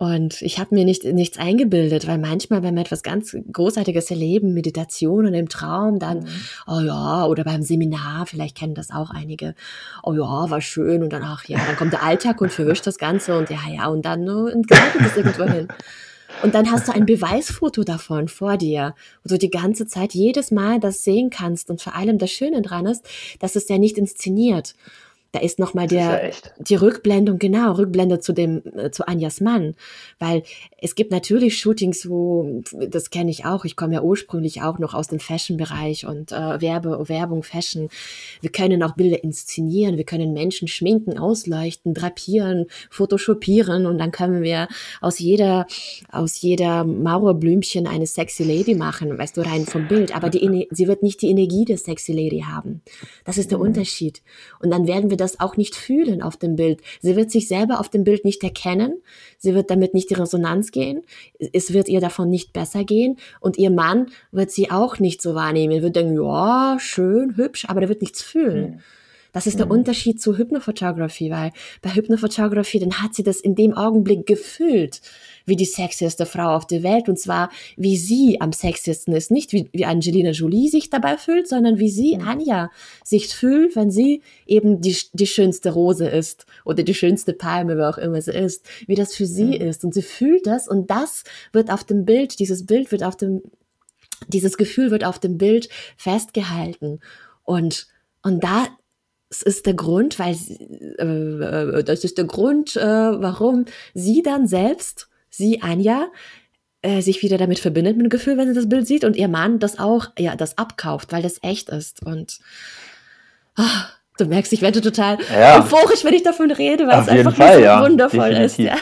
Und ich habe mir nicht, nichts eingebildet, weil manchmal, wenn wir etwas ganz Großartiges erleben, Meditation und im Traum, dann, oh ja, oder beim Seminar, vielleicht kennen das auch einige, oh ja, war schön und dann, ach ja, dann kommt der Alltag und verwischt das Ganze und ja, ja, und dann äh, entgleitet es irgendwo hin. *laughs* Und dann hast du ein Beweisfoto davon vor dir, wo du die ganze Zeit jedes Mal das sehen kannst. Und vor allem das Schöne dran ist, dass es ja nicht inszeniert. Da ist nochmal Das ist ja der, die Rückblendung, genau, Rückblende zu dem, äh, zu Anjas Mann. Weil es gibt natürlich Shootings, wo, das kenne ich auch, ich komme ja ursprünglich auch noch aus dem Fashion-Bereich und äh, Werbe, Werbung, Fashion. Wir können auch Bilder inszenieren, wir können Menschen schminken, ausleuchten, drapieren, photoshopieren und dann können wir aus jeder, aus jeder Mauerblümchen eine sexy Lady machen, weißt du, rein vom Bild. Aber die, sie wird nicht die Energie der sexy Lady haben. Das ist der Mhm. Unterschied. Und dann werden wir das auch nicht fühlen auf dem Bild. Sie wird sich selber auf dem Bild nicht erkennen. Sie wird damit nicht in Resonanz gehen. Es wird ihr davon nicht besser gehen. Und ihr Mann wird sie auch nicht so wahrnehmen. Er wird denken, ja, schön, hübsch, aber der wird nichts fühlen. Mhm. Das ist der Mhm. Unterschied zu Hypnophotography, weil bei Hypnophotography, dann hat sie das in dem Augenblick gefühlt, wie die sexieste Frau auf der Welt und zwar, wie sie am sexiesten ist. Nicht wie, wie Angelina Jolie sich dabei fühlt, sondern wie sie. Anja, sich fühlt, wenn sie eben die, die schönste Rose ist oder die schönste Palme, wer auch immer sie ist, wie das für sie ist. Und sie fühlt das und das wird auf dem Bild, dieses Bild wird auf dem, dieses Gefühl wird auf dem Bild festgehalten. Und, und da das ist der Grund, weil sie, äh, das ist der Grund, äh, warum sie dann selbst, sie Anja, äh, sich wieder damit verbindet mit dem Gefühl, wenn sie das Bild sieht und ihr Mann das auch, ja, das abkauft, weil das echt ist. Und ah, du merkst, ich werde total Ja. euphorisch, wenn ich davon rede, weil Auf es einfach Fall, so ja, wundervoll ist. definitiv. Ja.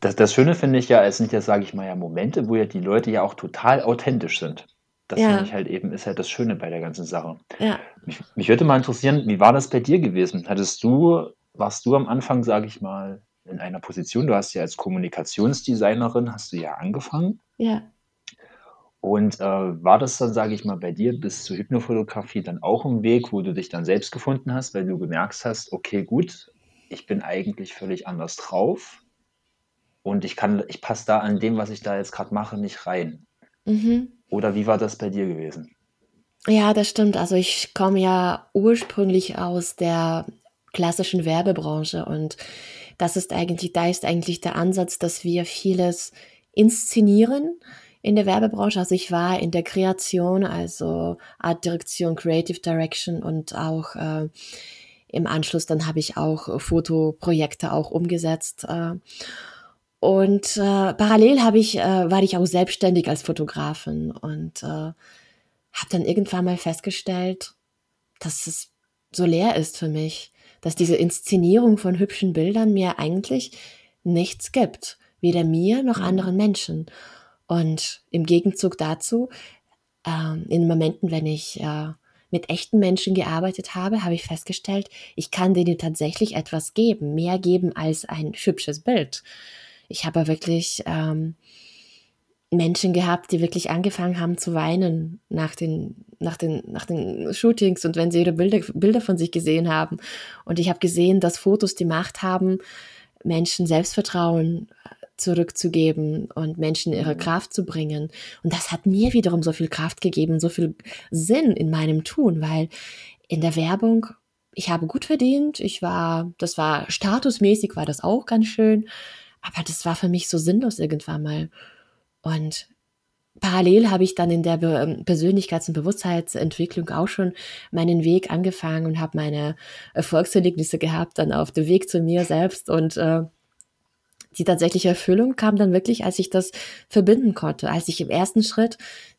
Das, das Schöne finde ich ja, es sind ja, sage ich mal, ja Momente, wo ja die Leute ja auch total authentisch sind. Das Ja. finde ich halt eben, ist halt das Schöne bei der ganzen Sache. Ja. Mich, mich würde mal interessieren, wie war das bei dir gewesen? Hattest du, warst du am Anfang, sage ich mal, in einer Position, du hast ja als Kommunikationsdesignerin, hast du ja angefangen ja. Und äh, war das dann, sage ich mal, bei dir bis zur Hypnofotografie dann auch ein Weg, wo du dich dann selbst gefunden hast, weil du gemerkt hast, okay, gut, ich bin eigentlich völlig anders drauf und ich kann, ich passe da an dem, was ich da jetzt gerade mache, nicht rein. Mhm. Oder wie war das bei dir gewesen? Ja, das stimmt. Also ich komme ja ursprünglich aus der klassischen Werbebranche und das ist eigentlich, da ist eigentlich der Ansatz, dass wir vieles inszenieren in der Werbebranche. Also ich war in der Kreation, also Art Direktion, Creative Direction und auch äh, im Anschluss dann habe ich auch Fotoprojekte auch umgesetzt. Äh, und äh, parallel habe ich, äh, war ich auch selbstständig als Fotografin und äh, habe dann irgendwann mal festgestellt, dass es so leer ist für mich, dass diese Inszenierung von hübschen Bildern mir eigentlich nichts gibt, weder mir noch mhm. anderen Menschen. Und im Gegenzug dazu, äh, in Momenten, wenn ich äh, mit echten Menschen gearbeitet habe, habe ich festgestellt, ich kann denen tatsächlich etwas geben, mehr geben als ein hübsches Bild. Ich habe wirklich ähm, Menschen gehabt, die wirklich angefangen haben zu weinen nach den, nach den, nach den Shootings und wenn sie ihre Bilder, Bilder von sich gesehen haben. Und ich habe gesehen, dass Fotos die Macht haben, Menschen Selbstvertrauen zurückzugeben und Menschen ihre mhm. Kraft zu bringen. Und das hat mir wiederum so viel Kraft gegeben, so viel Sinn in meinem Tun, weil in der Werbung, ich habe gut verdient, ich war, das war statusmäßig, war das auch ganz schön, aber das war für mich so sinnlos irgendwann mal. Und parallel habe ich dann in der Be Persönlichkeits- und Bewusstseinsentwicklung auch schon meinen Weg angefangen und habe meine Erfolgserlebnisse gehabt, dann auf dem Weg zu mir selbst. Und äh, die tatsächliche Erfüllung kam dann wirklich, als ich das verbinden konnte, als ich im ersten Schritt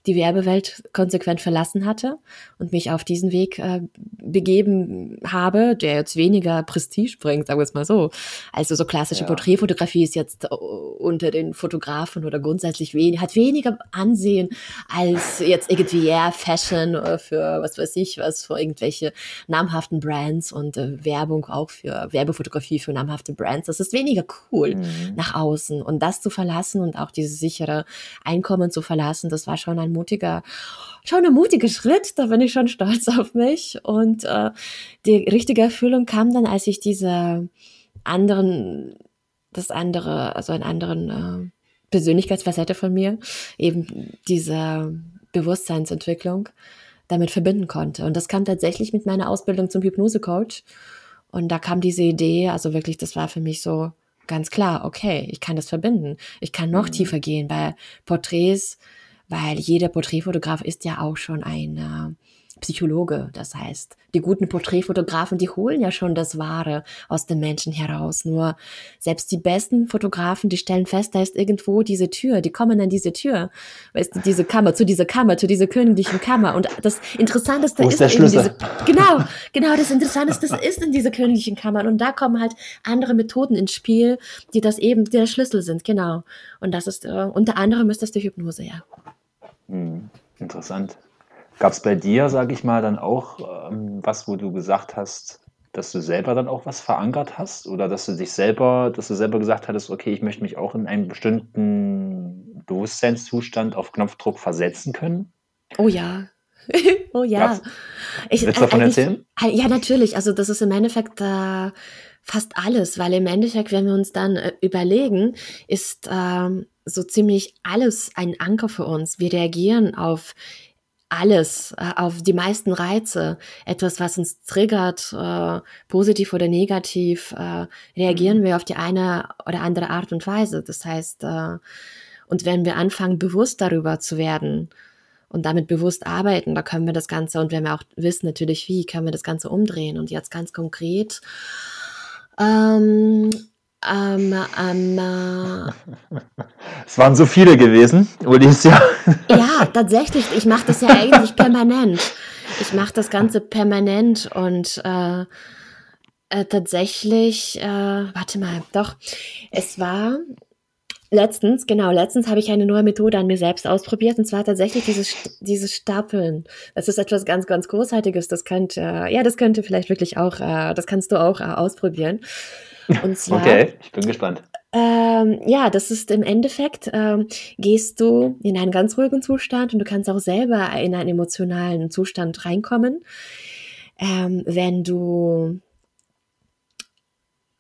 die Werbewelt konsequent verlassen hatte und mich auf diesen Weg äh, begeben habe, der jetzt weniger Prestige bringt, sagen wir es mal so. Also so klassische ja. Porträtfotografie ist jetzt äh, unter den Fotografen oder grundsätzlich wenig, hat weniger Ansehen als jetzt irgendwie ja, Fashion äh, für was weiß ich was, für irgendwelche namhaften Brands und äh, Werbung auch für Werbefotografie für namhafte Brands. Das ist weniger cool mhm. nach außen und das zu verlassen und auch dieses sichere Einkommen zu verlassen, das war schon ein mutiger, schon ein mutiger Schritt. Da bin ich schon stolz *laughs* auf mich. Und äh, die richtige Erfüllung kam dann, als ich diese anderen, das andere, also einen anderen äh, Persönlichkeitsfacette von mir, eben diese Bewusstseinsentwicklung damit verbinden konnte. Und das kam tatsächlich mit meiner Ausbildung zum Hypnosecoach. Und da kam diese Idee, also wirklich, das war für mich so ganz klar, okay, ich kann das verbinden. Ich kann noch mhm. tiefer gehen. Bei Porträts weil jeder Porträtfotograf ist ja auch schon ein äh, Psychologe. Das heißt, die guten Porträtfotografen, die holen ja schon das Wahre aus den Menschen heraus. Nur selbst die besten Fotografen, die stellen fest, da ist irgendwo diese Tür, die kommen an diese Tür, weißt du, diese Kammer, zu dieser Kammer, zu dieser königlichen Kammer. Und das Interessanteste Wo ist, ist eben diese, genau, genau, das Interessanteste ist in dieser königlichen Kammer. Und da kommen halt andere Methoden ins Spiel, die das eben der Schlüssel sind, genau. Und das ist, äh, unter anderem ist das die Hypnose, ja. Hm, interessant. Gab es bei dir, sage ich mal, dann auch ähm, was, wo du gesagt hast, dass du selber dann auch was verankert hast oder dass du dich selber, dass du selber gesagt hattest, okay, ich möchte mich auch in einen bestimmten Bewusstseinszustand auf Knopfdruck versetzen können? Oh ja. *laughs* oh ja. Ich, Willst du davon erzählen? Ja, natürlich. Also das ist im Endeffekt äh, fast alles, weil im Endeffekt, wenn wir uns dann äh, überlegen, ist ähm, so ziemlich alles ein Anker für uns. Wir reagieren auf alles, äh, auf die meisten Reize, etwas, was uns triggert, äh, positiv oder negativ, äh, reagieren mhm. wir auf die eine oder andere Art und Weise. Das heißt, äh, und wenn wir anfangen, bewusst darüber zu werden und damit bewusst arbeiten, da können wir das Ganze, und wenn wir auch wissen natürlich wie, können wir das Ganze umdrehen. Und jetzt ganz konkret, ähm, ähm, ähm, *laughs* äh, es waren so viele gewesen, Alicia. *laughs* Ja, tatsächlich. Ich mache das ja eigentlich permanent. Ich mache das Ganze permanent und äh, äh, tatsächlich, äh, warte mal, doch, es war letztens, genau, letztens habe ich eine neue Methode an mir selbst ausprobiert und zwar tatsächlich dieses, dieses Stapeln. Das ist etwas ganz, ganz Großartiges. Das könnte, ja, das könnte vielleicht wirklich auch, äh, das kannst du auch äh, ausprobieren. Und zwar, okay, ich bin gespannt. ähm, ja, das ist im Endeffekt, ähm, gehst du in einen ganz ruhigen Zustand und du kannst auch selber in einen emotionalen Zustand reinkommen, ähm, wenn du,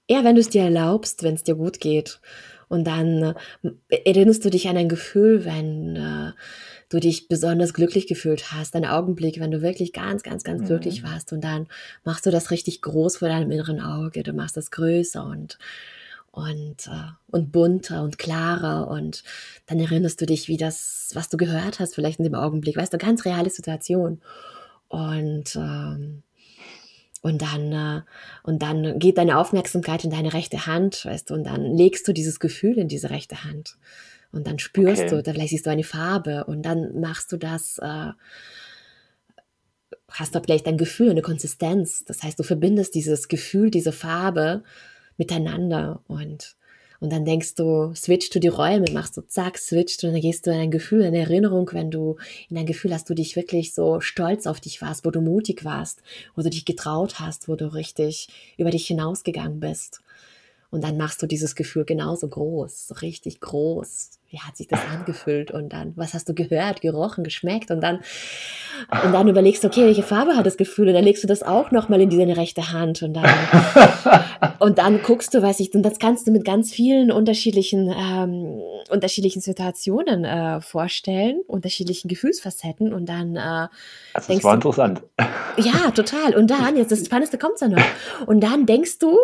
ja, wenn du es dir erlaubst, wenn es dir gut geht. Und dann äh, erinnerst du dich an ein Gefühl, wenn äh, du dich besonders glücklich gefühlt hast, ein Augenblick, wenn du wirklich ganz, ganz, ganz mhm. glücklich warst und dann machst du das richtig groß vor deinem inneren Auge, du machst das größer und und, äh, und bunter und klarer und dann erinnerst du dich, wie das, was du gehört hast, vielleicht in dem Augenblick, weißt du, ganz reale Situation. Und, ähm, und dann, äh, und dann geht deine Aufmerksamkeit in deine rechte Hand, weißt du, und dann legst du dieses Gefühl in diese rechte Hand. Und dann spürst okay. du, da vielleicht siehst du eine Farbe und dann machst du das, äh, hast du vielleicht ein Gefühl, eine Konsistenz. Das heißt, du verbindest dieses Gefühl, diese Farbe miteinander und und dann denkst du, switchst du die Räume, machst du zack, switcht und dann gehst du in ein Gefühl, in eine Erinnerung, wenn du in ein Gefühl hast, du dich wirklich so stolz auf dich warst, wo du mutig warst, wo du dich getraut hast, wo du richtig über dich hinausgegangen bist. Und dann machst du dieses Gefühl genauso groß, so richtig groß, wie hat sich das angefühlt und dann, was hast du gehört, gerochen, geschmeckt und dann, und dann überlegst du, okay, welche Farbe hat das Gefühl und dann legst du das auch nochmal in deine rechte Hand und dann, *laughs* und dann guckst du, weiß ich, und das kannst du mit ganz vielen unterschiedlichen, ähm, unterschiedlichen Situationen äh, vorstellen, unterschiedlichen Gefühlsfacetten und dann, äh, das war du, interessant. Ja, total. Und dann, jetzt das Spannendste kommt ja noch. Und dann denkst du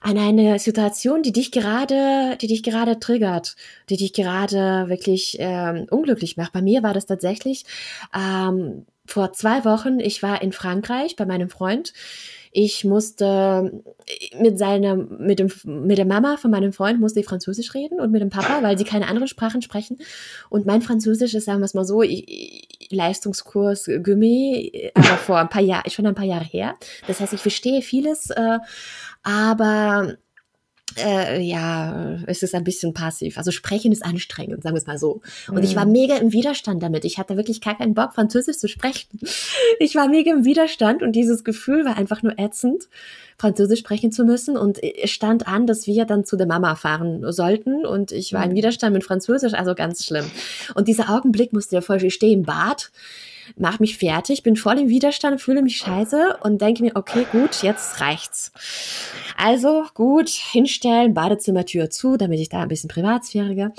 an eine Situation, die dich gerade, die dich gerade triggert, die dich gerade gerade wirklich ähm, unglücklich macht. Bei mir war das tatsächlich ähm, vor zwei Wochen, ich war in Frankreich bei meinem Freund. Ich musste mit seiner, mit dem, mit der Mama von meinem Freund musste ich Französisch reden und mit dem Papa, weil sie keine anderen Sprachen sprechen. Und mein Französisch ist, sagen wir es mal so, Leistungskurs Gummi, aber vor ein paar Jahren, schon ein paar Jahre her. Das heißt, ich verstehe vieles, äh, aber äh, ja, es ist ein bisschen passiv. Also sprechen ist anstrengend, sagen wir es mal so. Und mhm. ich war mhm. mega im Widerstand damit. Ich hatte wirklich gar keinen Bock, Französisch zu sprechen. *laughs* Ich war mega im Widerstand und dieses Gefühl war einfach nur ätzend, Französisch sprechen zu müssen. Und es stand an, dass wir dann zu der Mama fahren sollten. Und ich war im mhm. Widerstand mit Französisch, also ganz schlimm. Und dieser Augenblick musste ja voll, ich stehe im Bad mach mich fertig, bin voll im Widerstand, fühle mich scheiße und denke mir, okay, gut, jetzt reicht's. Also gut, hinstellen, Badezimmertür zu, damit ich da ein bisschen Privatsphäre gehe.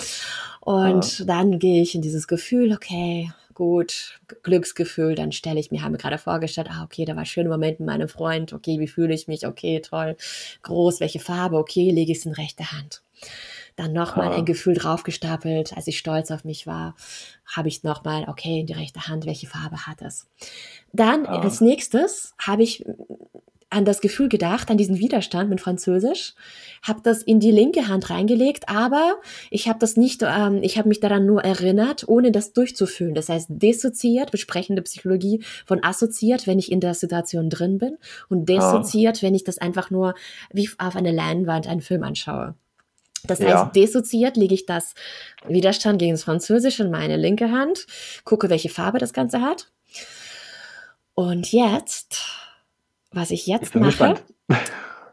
Und ja. dann gehe ich in dieses Gefühl, okay, gut, Glücksgefühl, dann stelle ich mir, habe mir gerade vorgestellt, ah, okay, da war ein schöner Moment mit meinem Freund, okay, wie fühle ich mich, okay, toll, groß, welche Farbe, okay, lege ich es in rechte Hand. Dann nochmal ein Gefühl draufgestapelt, als ich stolz auf mich war, habe ich nochmal, okay, in die rechte Hand, welche Farbe hat es? Dann ah. als nächstes habe ich an das Gefühl gedacht, an diesen Widerstand mit Französisch, habe das in die linke Hand reingelegt, aber ich habe das nicht, ähm, ich habe mich daran nur erinnert, ohne das durchzufühlen. Das heißt, dissoziiert, besprechende Psychologie von assoziiert, wenn ich in der Situation drin bin und dissoziiert, ah. wenn ich das einfach nur wie auf einer Leinwand einen Film anschaue. Das heißt, ja. dissoziiert lege ich das Widerstand gegen das Französische in meine linke Hand, gucke, welche Farbe das Ganze hat. Und jetzt, was ich jetzt ich mache, gespannt.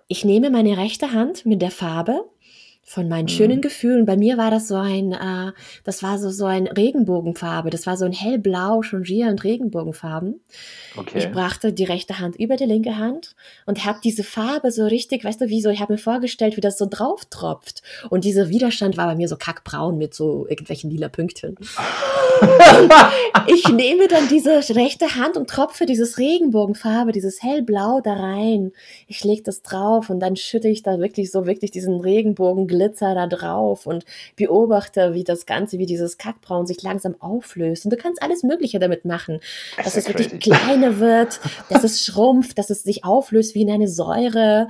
ich nehme meine rechte Hand mit der Farbe von meinen mhm. schönen Gefühlen. Bei mir war das so ein, äh, das war so, so ein Regenbogenfarbe. Das war so ein hellblau, changierend Regenbogenfarben. Okay. Ich brachte die rechte Hand über die linke Hand und habe diese Farbe so richtig, weißt du, wie so, ich habe mir vorgestellt, wie das so drauf tropft. Und dieser Widerstand war bei mir so kackbraun mit so irgendwelchen lila Pünktchen. ich nehme dann diese rechte Hand und tropfe dieses Regenbogenfarbe, dieses hellblau da rein. Ich lege das drauf und dann schütte ich da wirklich so wirklich diesen Regenbogen Glitzer da drauf und beobachte, wie das Ganze, wie dieses Kackbraun sich langsam auflöst. Und du kannst alles Mögliche damit machen. dass es wirklich kleiner *laughs* wird, dass es schrumpft, dass es sich auflöst wie in eine Säure.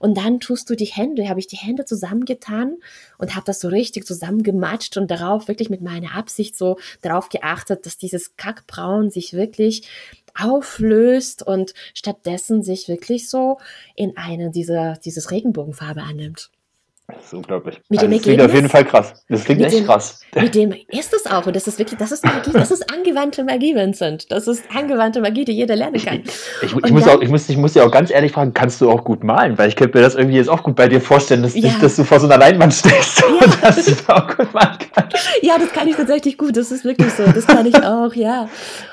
Und dann tust du die Hände, habe ich die Hände zusammengetan und habe das so richtig zusammengematscht und darauf wirklich mit meiner Absicht so darauf geachtet, dass dieses Kackbraun sich wirklich auflöst und stattdessen sich wirklich so in eine dieser, dieses Regenbogenfarbe annimmt. Das ist unglaublich. Mit Also dem das klingt auf jeden Fall krass. Das klingt echt dem- krass. Mit dem ist es auch. Und das ist wirklich, das ist Magie, das ist angewandte Magie, Vincent. Das ist angewandte Magie, die jeder lernen kann. Ich, ich, Und muss dann- auch, ich, muss, ich muss dir auch ganz ehrlich fragen, kannst du auch gut malen? Weil ich könnte mir das irgendwie jetzt auch gut bei dir vorstellen, dass, Ja. dich- dass du vor so einer Leinwand stehst Ja. und dass *laughs* du da auch gut malen kannst. Ja, das kann ich tatsächlich gut. Das ist wirklich so. Das kann ich auch, ja.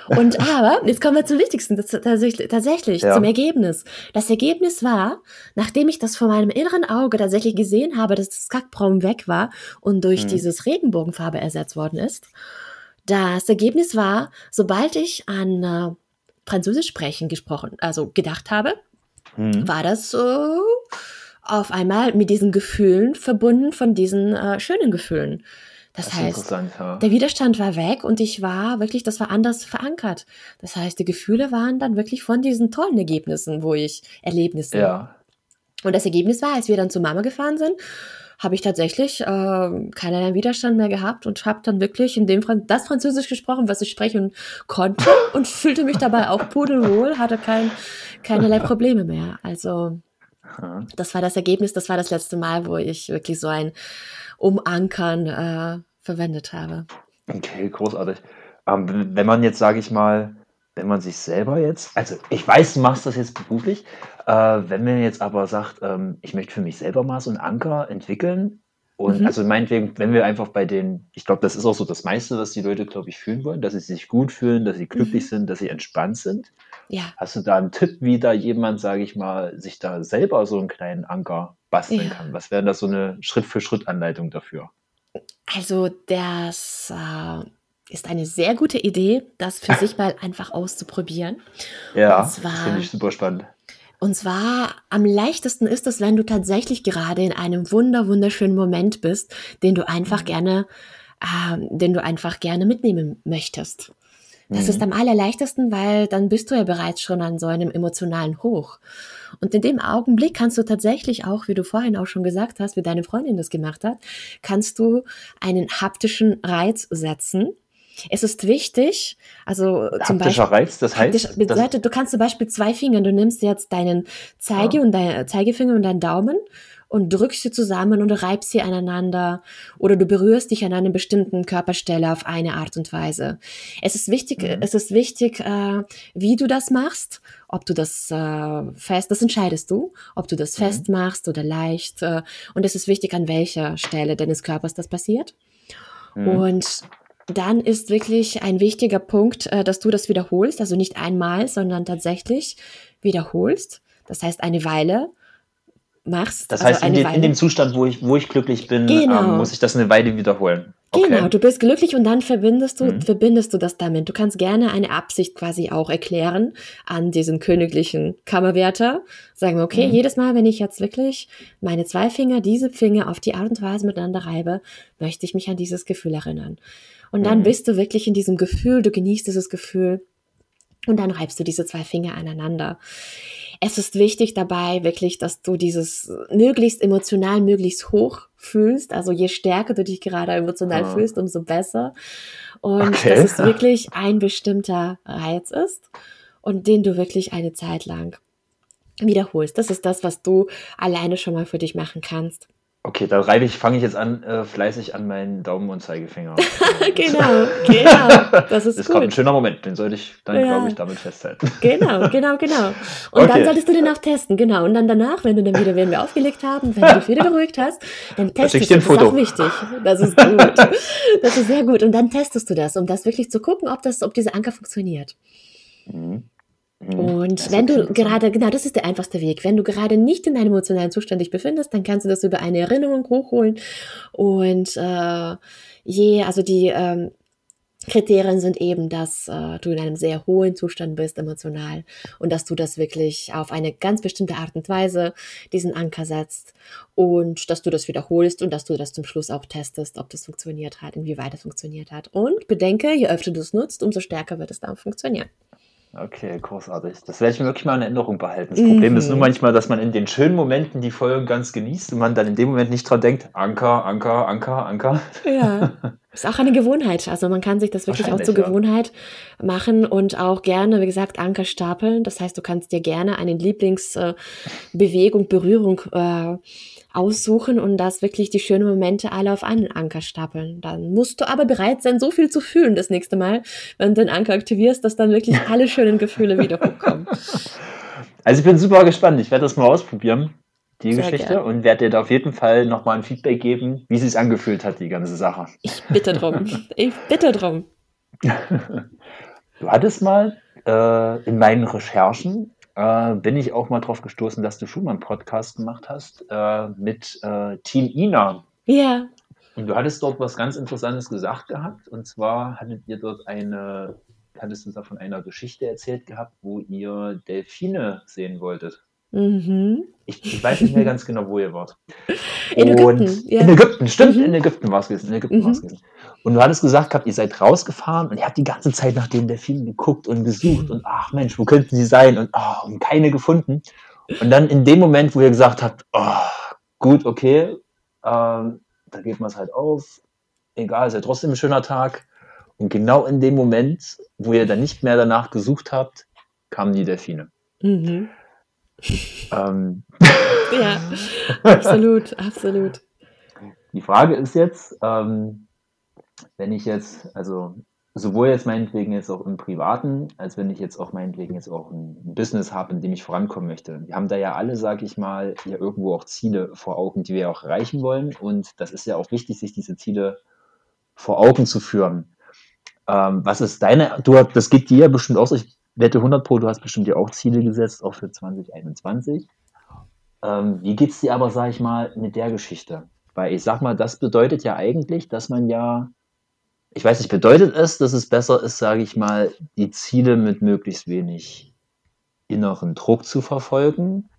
Und aber, jetzt kommen wir zum Wichtigsten, das, tatsächlich, tatsächlich Ja. zum Ergebnis. Das Ergebnis war, nachdem ich das vor meinem inneren Auge tatsächlich gesehen habe, dass das Kackbraun weg war und durch Mhm. dieses Regenbogenfarbe ersetzt worden ist, das Ergebnis war, sobald ich an äh, Französisch sprechen gesprochen, also gedacht habe, Hm. war das so auf einmal mit diesen Gefühlen verbunden von diesen äh, schönen Gefühlen. Das, Das heißt, ja. der Widerstand war weg und ich war wirklich, das war anders verankert. Das heißt, die Gefühle waren dann wirklich von diesen tollen Ergebnissen, wo ich Erlebnissen. Ja. Und das Ergebnis war, als wir dann zu Mama gefahren sind, habe ich tatsächlich äh, keinerlei Widerstand mehr gehabt und habe dann wirklich in dem Fran das Französisch gesprochen, was ich sprechen konnte *laughs* und fühlte mich dabei auch pudelwohl, hatte kein, keinerlei Probleme mehr. Also das war das Ergebnis, das war das letzte Mal, wo ich wirklich so ein Umankern äh, verwendet habe. Okay, großartig. Ähm, wenn man jetzt, sage ich mal, wenn man sich selber jetzt, also ich weiß, du machst das jetzt beruflich, äh, wenn man jetzt aber sagt, ähm, ich möchte für mich selber mal so einen Anker entwickeln und Mhm. also meinetwegen, wenn wir einfach bei den, ich glaube, das ist auch so das meiste, was die Leute, glaube ich, fühlen wollen, dass sie sich gut fühlen, dass sie glücklich Mhm. sind, dass sie entspannt sind. Ja, Hast du da einen Tipp, wie da jemand, sage ich mal, sich da selber so einen kleinen Anker basteln Ja. kann? Was wäre da so eine Schritt-für-Schritt-Anleitung dafür? also das äh, ist eine sehr gute Idee, das für *laughs* sich mal einfach auszuprobieren. Ja, finde ich super spannend. Und zwar am leichtesten ist es, wenn du tatsächlich gerade in einem wunder wunderschönen Moment bist, den du einfach Mhm. gerne, ähm, den du einfach gerne mitnehmen möchtest. Das Mhm. ist am allerleichtesten, weil dann bist du ja bereits schon an so einem emotionalen Hoch. Und in dem Augenblick kannst du tatsächlich auch, wie du vorhin auch schon gesagt hast, wie deine Freundin das gemacht hat, kannst du einen haptischen Reiz setzen. Es ist wichtig, also zum Haptischer Beispiel. Reiz, das heißt, bedeutet, du kannst zum Beispiel zwei Finger, du nimmst jetzt deinen Zeige Ja. und dein Zeigefinger und deinen Daumen und drückst sie zusammen und reibst sie aneinander oder du berührst dich an einer bestimmten Körperstelle auf eine Art und Weise. Es ist wichtig, Mhm. es ist wichtig, äh, wie du das machst, ob du das äh, fest, das entscheidest du, ob du das Mhm. fest machst oder leicht. Äh, und es ist wichtig, an welcher Stelle deines Körpers das passiert. Mhm. Und dann ist wirklich ein wichtiger Punkt, äh, dass du das wiederholst, also nicht einmal, sondern tatsächlich wiederholst. Das heißt, eine Weile machst. das also heißt, in, den, in dem Zustand, wo ich, wo ich glücklich bin, Genau. ähm, muss ich das eine Weile wiederholen. Okay. Genau, du bist glücklich und dann verbindest du, Mhm. verbindest du das damit. Du kannst gerne eine Absicht quasi auch erklären an diesen königlichen Kammerwärter. Sagen wir, okay, Mhm. jedes Mal, wenn ich jetzt wirklich meine zwei Finger, diese Finger auf die Art und Weise miteinander reibe, möchte ich mich an dieses Gefühl erinnern. Und dann Mhm. bist du wirklich in diesem Gefühl, du genießt dieses Gefühl und dann reibst du diese zwei Finger aneinander. Es ist wichtig dabei wirklich, dass du dieses möglichst emotional, möglichst hoch fühlst. Also je stärker du dich gerade emotional Ah. fühlst, umso besser. Und Okay. dass es *laughs* wirklich ein bestimmter Reiz ist und den du wirklich eine Zeit lang wiederholst. Das ist das, was du alleine schon mal für dich machen kannst. Okay, da reibe ich, fange ich jetzt an, äh, fleißig an meinen Daumen und Zeigefinger. *laughs* genau, *laughs* genau. Das ist Das ist gerade ein gut. schöner Moment, den sollte ich dann, Ja. glaube ich, damit festhalten. *laughs* Genau, genau, genau. Und dann Okay. solltest du den auch testen, genau. Und dann danach, wenn du dann wieder, wenn wir aufgelegt haben, wenn du dich wieder beruhigt hast, dann testest ich du das. Das ist auch wichtig. Das ist gut. Das ist sehr gut. Und dann testest du das, um das wirklich zu gucken, ob das, ob dieser Anker funktioniert. Mhm. Mhm. Und Das wenn du gerade, genau, das ist der einfachste Weg. Wenn du gerade nicht in einem emotionalen Zustand dich befindest, dann kannst du das über eine Erinnerung hochholen. Und äh, je, also die ähm, Kriterien sind eben, dass äh, du in einem sehr hohen Zustand bist, emotional, und dass du das wirklich auf eine ganz bestimmte Art und Weise diesen Anker setzt und dass du das wiederholst und dass du das zum Schluss auch testest, ob das funktioniert hat, inwieweit es funktioniert hat. Und bedenke, je öfter du es nutzt, umso stärker wird es dann funktionieren. Okay, großartig. Das werde ich mir wirklich mal in Erinnerung behalten. Das Mhm. Problem ist nur manchmal, dass man in den schönen Momenten die Folgen ganz genießt und man dann in dem Moment nicht dran denkt, Anker, Anker, Anker, Anker. Ja. *laughs* Ist auch eine Gewohnheit. Also man kann sich das wirklich auch zur ja. Gewohnheit machen und auch gerne, wie gesagt, Anker stapeln. Das heißt, du kannst dir gerne eine Lieblingsbewegung, Berührung äh, aussuchen und das wirklich die schönen Momente alle auf einen Anker stapeln. Dann musst du aber bereit sein, so viel zu fühlen das nächste Mal, wenn du den Anker aktivierst, dass dann wirklich alle schönen Gefühle wieder hochkommen. *laughs* Also ich bin super gespannt. Ich werde das mal ausprobieren die Sehr Geschichte gern. und werde dir da auf jeden Fall nochmal ein Feedback geben, wie es sich angefühlt hat, die ganze Sache. Ich bitte drum. *laughs* Ich bitte drum. du hattest mal äh, in meinen Recherchen äh, bin ich auch mal drauf gestoßen, dass du schon mal einen Podcast gemacht hast äh, mit äh, Team Ina. Ja. Und du hattest dort was ganz Interessantes gesagt gehabt. Und zwar hattet ihr dort eine, hattest du da von einer Geschichte erzählt gehabt, wo ihr Delfine sehen wolltet. Mhm. Ich, ich, weiß nicht mehr ganz genau, wo ihr wart. *laughs* In und Ägypten. Ja. In Ägypten, stimmt, mhm. in Ägypten war es gewesen. In Ägypten mhm. war es gewesen. Und du hattest gesagt gehabt, ihr seid rausgefahren und ihr habt die ganze Zeit nach den Delfinen geguckt und gesucht und ach Mensch, wo könnten sie sein? Und, oh, und keine gefunden. Und dann in dem Moment, wo ihr gesagt habt, oh, gut, okay, ähm, da geht man es halt auf, egal, ist ja trotzdem ein schöner Tag. Und genau in dem Moment, wo ihr dann nicht mehr danach gesucht habt, kamen die Delfine. Mhm. Ähm. Ja, *laughs* absolut, absolut. Die Frage ist jetzt, ähm, wenn ich jetzt, also sowohl jetzt meinetwegen jetzt auch im Privaten, als wenn ich jetzt auch meinetwegen jetzt auch ein Business habe, in dem ich vorankommen möchte. Wir haben da ja alle, sage ich mal, ja irgendwo auch Ziele vor Augen, die wir auch erreichen wollen. Und das ist ja auch wichtig, sich diese Ziele vor Augen zu führen. Ähm, was ist deine, du, das geht dir bestimmt auch so, ich wette 100 Pro, du hast bestimmt dir auch Ziele gesetzt, auch für 2021. Ähm, wie es dir aber, sag ich mal, mit der Geschichte? Weil ich sag mal, das bedeutet ja eigentlich, dass man ja, ich weiß nicht, bedeutet es, dass es besser ist, sage ich mal, die Ziele mit möglichst wenig inneren Druck zu verfolgen?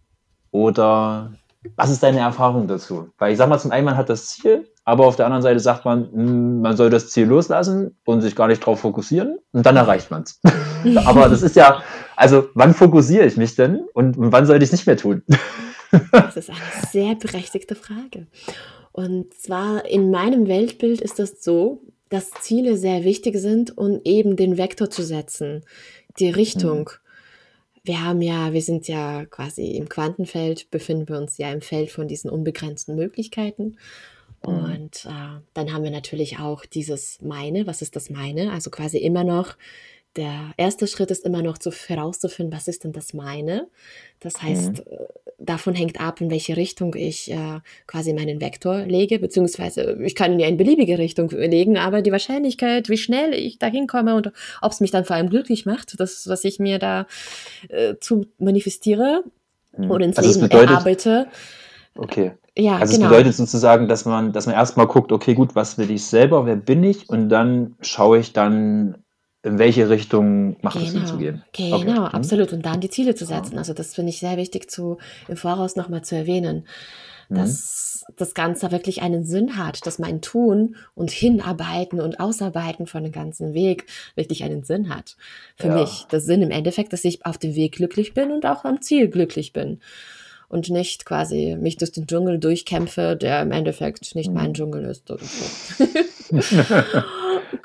Oder was ist deine Erfahrung dazu? Weil ich sag mal, zum einen, man hat das Ziel, aber auf der anderen Seite sagt man, hm, man soll das Ziel loslassen und sich gar nicht darauf fokussieren und dann erreicht man es. *laughs* aber das ist ja, also wann fokussiere ich mich denn und wann sollte ich es nicht mehr tun? das ist eine sehr berechtigte Frage. Und zwar in meinem Weltbild ist das so, dass Ziele sehr wichtig sind, um eben den Vektor zu setzen, die Richtung. Wir haben ja, wir sind ja quasi im Quantenfeld, befinden wir uns ja im Feld von diesen unbegrenzten Möglichkeiten. Mhm. Und äh, dann haben wir natürlich auch dieses meine, was ist das meine? Also quasi immer noch, der erste Schritt ist immer noch zu, herauszufinden, was ist denn das meine? Das heißt, mhm. Äh, davon hängt ab, in welche Richtung ich äh, quasi meinen Vektor lege, beziehungsweise ich kann ihn ja in beliebige Richtung legen, aber die Wahrscheinlichkeit, wie schnell ich da hinkomme und ob es mich dann vor allem glücklich macht, das, was ich mir da äh, zu manifestiere mhm. oder ins also Leben bedeutet, erarbeite. Okay. Ja, also genau. es bedeutet sozusagen, dass man, dass man erstmal guckt, okay, gut, was will ich selber, wer bin ich? Und dann schaue ich dann, in welche Richtung macht genau. es Sinn zu genau. gehen. Genau, okay. Mhm. absolut. Und dann die Ziele zu setzen. Also das finde ich sehr wichtig zu, im Voraus nochmal zu erwähnen. Mhm. Dass mhm. das Ganze wirklich einen Sinn hat, dass mein Tun und Hinarbeiten und Ausarbeiten von dem ganzen Weg wirklich einen Sinn hat. Für ja. mich. Der Sinn im Endeffekt, dass ich auf dem Weg glücklich bin und auch am Ziel glücklich bin und nicht quasi mich durch den Dschungel durchkämpfe, der im Endeffekt nicht mein mhm. Dschungel ist oder so. *laughs* *laughs*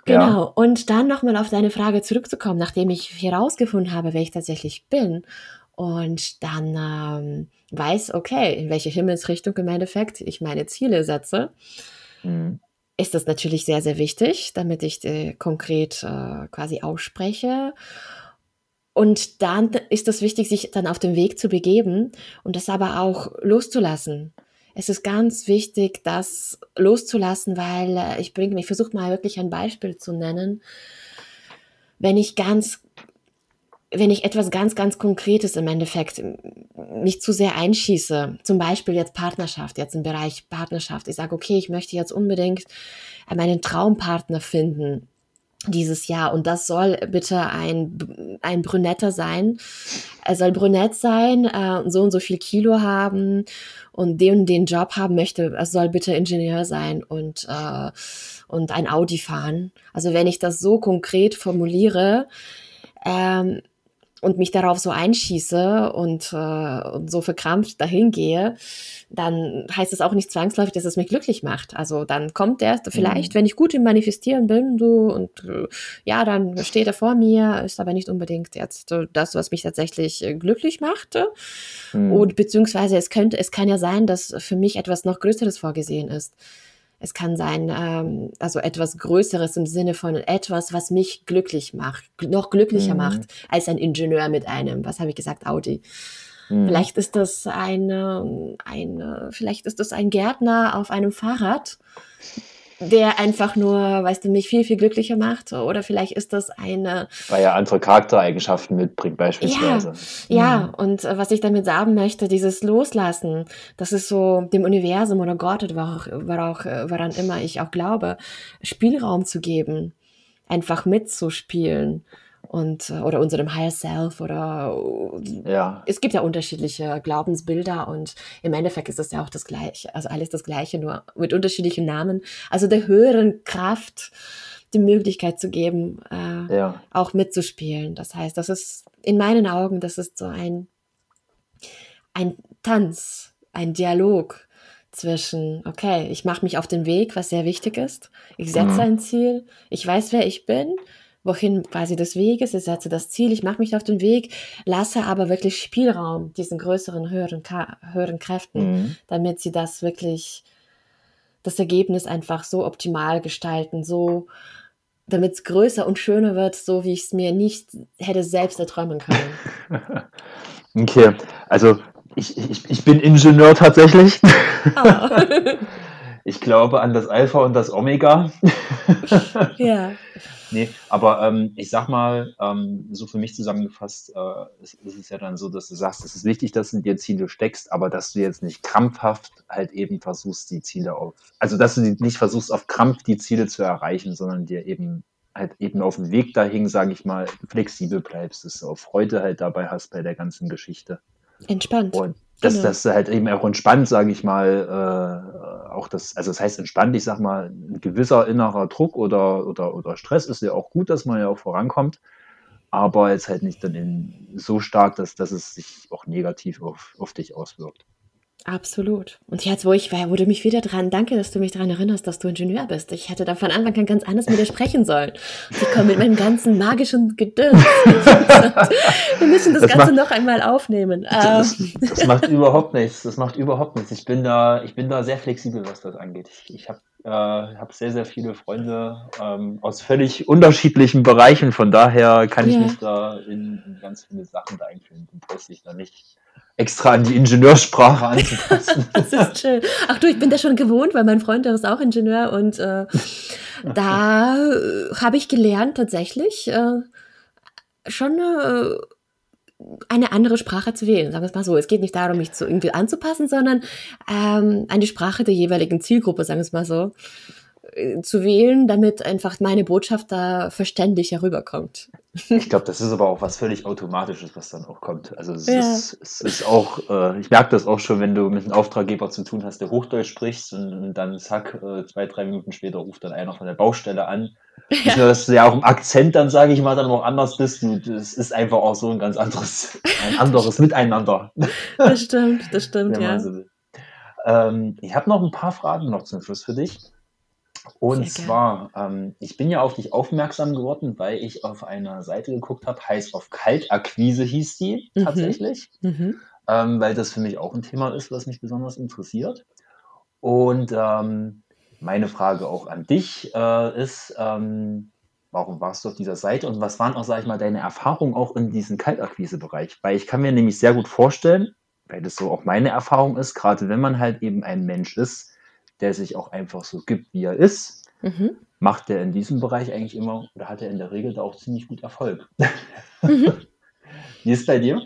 genau. Ja. Und dann nochmal auf deine Frage zurückzukommen, nachdem ich herausgefunden habe, wer ich tatsächlich bin und dann ähm, weiß, okay, in welche Himmelsrichtung im Endeffekt ich meine Ziele setze, mhm. ist das natürlich sehr, sehr wichtig, damit ich die konkret äh, quasi ausspreche und dann ist es wichtig, sich dann auf den Weg zu begeben und das aber auch loszulassen. Es ist ganz wichtig, das loszulassen, weil äh, ich bringe, ich versuche mal wirklich ein Beispiel zu nennen. Wenn ich ganz, wenn ich etwas ganz, ganz Konkretes im Endeffekt nicht zu sehr einschieße, zum Beispiel jetzt Partnerschaft, jetzt im Bereich Partnerschaft, ich sage, okay, ich möchte jetzt unbedingt meinen Traumpartner finden dieses Jahr. Und das soll bitte ein, ein Brünetter sein. Er soll brünett sein, äh, so und so viel Kilo haben und den den Job haben möchte. Er soll bitte Ingenieur sein und, äh, und ein Audi fahren. Also wenn ich das so konkret formuliere, ähm, und mich darauf so einschieße und, äh, und so verkrampft dahin gehe, dann heißt es auch nicht zwangsläufig, dass es mich glücklich macht. Also dann kommt der vielleicht, mhm. wenn ich gut im Manifestieren bin, du und äh, ja, dann steht er vor mir, ist aber nicht unbedingt jetzt das, was mich tatsächlich äh, glücklich machte. Mhm. Und beziehungsweise es könnte, es kann ja sein, dass für mich etwas noch Größeres vorgesehen ist. Es kann sein, ähm, also etwas Größeres im Sinne von etwas, was mich glücklich macht, noch glücklicher mhm. macht als ein Ingenieur mit einem, was habe ich gesagt, Audi. Mhm. Vielleicht ist das eine, eine, vielleicht ist das ein Gärtner auf einem Fahrrad, der einfach nur, weißt du, mich viel, viel glücklicher macht. Oder vielleicht ist das eine. Weil er andere Charaktereigenschaften mitbringt, beispielsweise. Ja, ja. Mhm. und äh, was ich damit sagen möchte, dieses Loslassen, das ist so dem Universum oder Gott oder äh, woran immer ich auch glaube, Spielraum zu geben, einfach mitzuspielen und äh, oder unserem Higher Self oder ja. es gibt ja unterschiedliche Glaubensbilder und im Endeffekt ist das ja auch das gleiche, also alles das gleiche, nur mit unterschiedlichen Namen. Also der höheren Kraft die Möglichkeit zu geben, äh, ja. auch mitzuspielen. Das heißt, das ist in meinen Augen, das ist so ein ein Tanz, ein Dialog zwischen, okay, ich mache mich auf den Weg, was sehr wichtig ist. Ich setze mhm. ein Ziel, ich weiß, wer ich bin wohin quasi des Weges, ich setze das Ziel, ich mache mich auf den Weg, lasse aber wirklich Spielraum diesen größeren, höheren, höheren Kräften, mhm. damit sie das wirklich, das Ergebnis einfach so optimal gestalten, so, damit es größer und schöner wird, so wie ich es mir nicht hätte selbst erträumen können. *laughs* okay, also ich, ich, ich bin Ingenieur tatsächlich. Oh. *laughs* ich glaube an das Alpha und das Omega. *laughs* ja. Nee, aber ähm, ich sag mal, ähm, so für mich zusammengefasst, äh, ist, ist, es ja dann so, dass du sagst, es ist wichtig, dass du dir Ziele steckst, aber dass du jetzt nicht krampfhaft halt eben versuchst, die Ziele auf, also dass du nicht versuchst, auf Krampf die Ziele zu erreichen, sondern dir eben halt eben auf dem Weg dahin, sage ich mal, flexibel bleibst, dass du auch Freude halt dabei hast bei der ganzen Geschichte. Entspannt. Und dass genau. das halt eben auch entspannt, sage ich mal, äh, auch das, also das heißt entspannt, ich sag mal, ein gewisser innerer Druck oder, oder, oder Stress ist ja auch gut, dass man ja auch vorankommt, aber jetzt halt nicht dann in, so stark, dass, dass es sich auch negativ auf, auf dich auswirkt. Absolut. Und jetzt, wo ich war, wurde mich wieder dran, danke, dass du mich daran erinnerst, dass du Ingenieur bist. Ich hätte da von Anfang an ganz anders mit dir sprechen sollen. Ich komme mit meinem ganzen magischen Gedöns. *laughs* Wir müssen das, das Ganze macht, noch einmal aufnehmen. Das, das, macht überhaupt nichts. Das macht überhaupt nichts. Ich bin da, ich bin da sehr flexibel, was das angeht. Ich, ich habe äh, hab sehr, sehr viele Freunde ähm, aus völlig unterschiedlichen Bereichen. Von daher kann ich ja. mich da in, in, ganz viele Sachen da einfühlen und brauche ich da nicht extra an die Ingenieurssprache anzupassen. *laughs* das ist schön. Ach du, ich bin das schon gewohnt, weil mein Freund, der ist auch Ingenieur und äh, *laughs* da äh, habe ich gelernt tatsächlich äh, schon äh, eine andere Sprache zu wählen. Sagen wir es mal so. Es geht nicht darum, mich zu irgendwie anzupassen, sondern ähm, an die Sprache der jeweiligen Zielgruppe, sagen wir es mal so. Äh, zu wählen, damit einfach meine Botschaft da verständlich herüberkommt. Ich glaube, das ist aber auch was völlig Automatisches, was dann auch kommt. Also es, ja. ist, es ist, auch, äh, ich merke das auch schon, wenn du mit einem Auftraggeber zu tun hast, der Hochdeutsch spricht und, und dann zack, äh, zwei, drei Minuten später ruft dann einer von der Baustelle an. Ja. Nicht nur, dass du ja auch im Akzent dann, sage ich mal, dann noch anders bist. Es ist einfach auch so ein ganz anderes, ein anderes Miteinander. Das stimmt, das stimmt, ja. So ähm, ich habe noch ein paar Fragen noch zum Schluss für dich. Und zwar, ähm, ich bin ja auf dich aufmerksam geworden, weil ich auf einer Seite geguckt habe, heißt auf Kaltakquise hieß die mhm. tatsächlich, mhm. Ähm, weil das für mich auch ein Thema ist, was mich besonders interessiert. Und ähm, meine Frage auch an dich äh, ist, ähm, warum warst du auf dieser Seite und was waren auch, sag ich mal, deine Erfahrungen auch in diesem Kaltakquise-Bereich? Weil ich kann mir nämlich sehr gut vorstellen, weil das so auch meine Erfahrung ist, gerade wenn man halt eben ein Mensch ist, der sich auch einfach so gibt, wie er ist, mhm. macht er in diesem Bereich eigentlich immer oder hat er in der Regel da auch ziemlich gut Erfolg. Mhm. *laughs* wie ist es bei dir?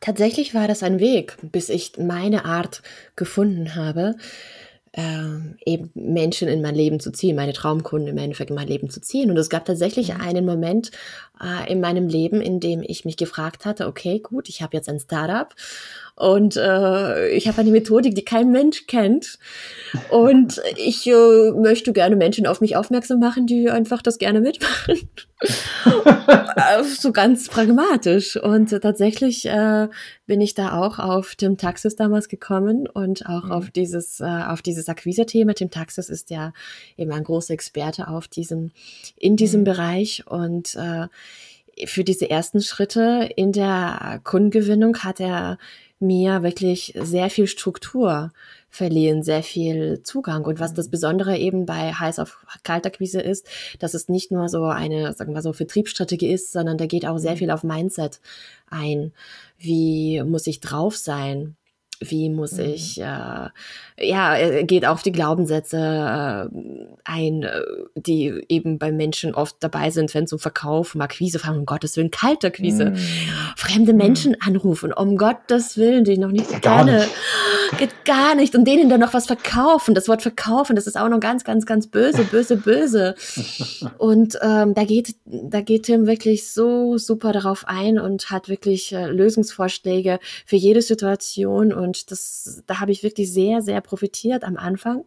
Tatsächlich war das ein Weg, bis ich meine Art gefunden habe, äh, eben Menschen in mein Leben zu ziehen, meine Traumkunden im Endeffekt in mein Leben zu ziehen. Und es gab tatsächlich mhm. einen Moment äh, in meinem Leben, in dem ich mich gefragt hatte, okay, gut, ich habe jetzt ein Startup Und äh, ich habe eine Methodik, die kein Mensch kennt. Und ich äh, möchte gerne Menschen auf mich aufmerksam machen, die einfach das gerne mitmachen. *laughs* Äh, so ganz pragmatisch. Und tatsächlich äh, bin ich da auch auf Tim Taxis damals gekommen und auch mhm. auf dieses, äh, auf dieses Akquise-Thema. Tim Taxis ist ja eben ein großer Experte auf diesem, in diesem mhm. Bereich und äh, für diese ersten Schritte in der Kundengewinnung hat er mir wirklich sehr viel Struktur verliehen, sehr viel Zugang. Und was das mhm. Besondere eben bei heiß auf Kaltakquise ist, dass es nicht nur so eine, sagen wir so, Vertriebsstrategie ist, sondern da geht auch sehr mhm. viel auf Mindset ein. Wie muss ich drauf sein? Wie muss mhm. ich, äh, ja, er geht auf die Glaubenssätze äh, ein, äh, die eben bei Menschen oft dabei sind, wenn es um Verkauf, um Akquise fahren, um Gottes Willen, Kaltakquise, mhm. fremde mhm. Menschen anrufen, um Gottes Willen, die ich noch nicht gar kenne, *gasps* geht gar nicht und denen dann noch was verkaufen, das Wort verkaufen, das ist auch noch ganz, ganz, ganz böse, böse, böse *laughs* und ähm, da geht, da geht Tim wirklich so super darauf ein und hat wirklich äh, Lösungsvorschläge für jede Situation und und das, da habe ich wirklich sehr, sehr profitiert am Anfang.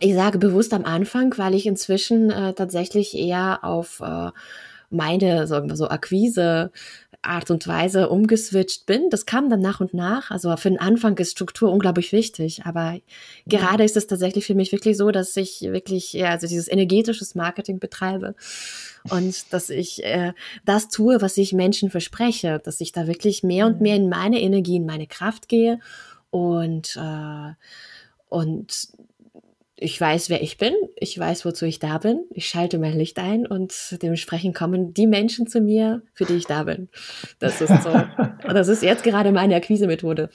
Ich sage bewusst am Anfang, weil ich inzwischen äh, tatsächlich eher auf äh, meine, sagen wir so, Akquise Art und Weise umgeswitcht bin. Das kam dann nach und nach. Also für den Anfang ist Struktur unglaublich wichtig. Aber gerade ist es tatsächlich für mich wirklich so, dass ich wirklich, ja, also dieses energetisches Marketing betreibe und dass ich äh, das tue, was ich Menschen verspreche, dass ich da wirklich mehr und mhm. mehr in meine Energie, in meine Kraft gehe und äh, und ich weiß, wer ich bin, ich weiß, wozu ich da bin, ich schalte mein Licht ein und dementsprechend kommen die Menschen zu mir, für die ich da bin. Das ist so. *laughs* das ist jetzt gerade meine Akquise-Methode.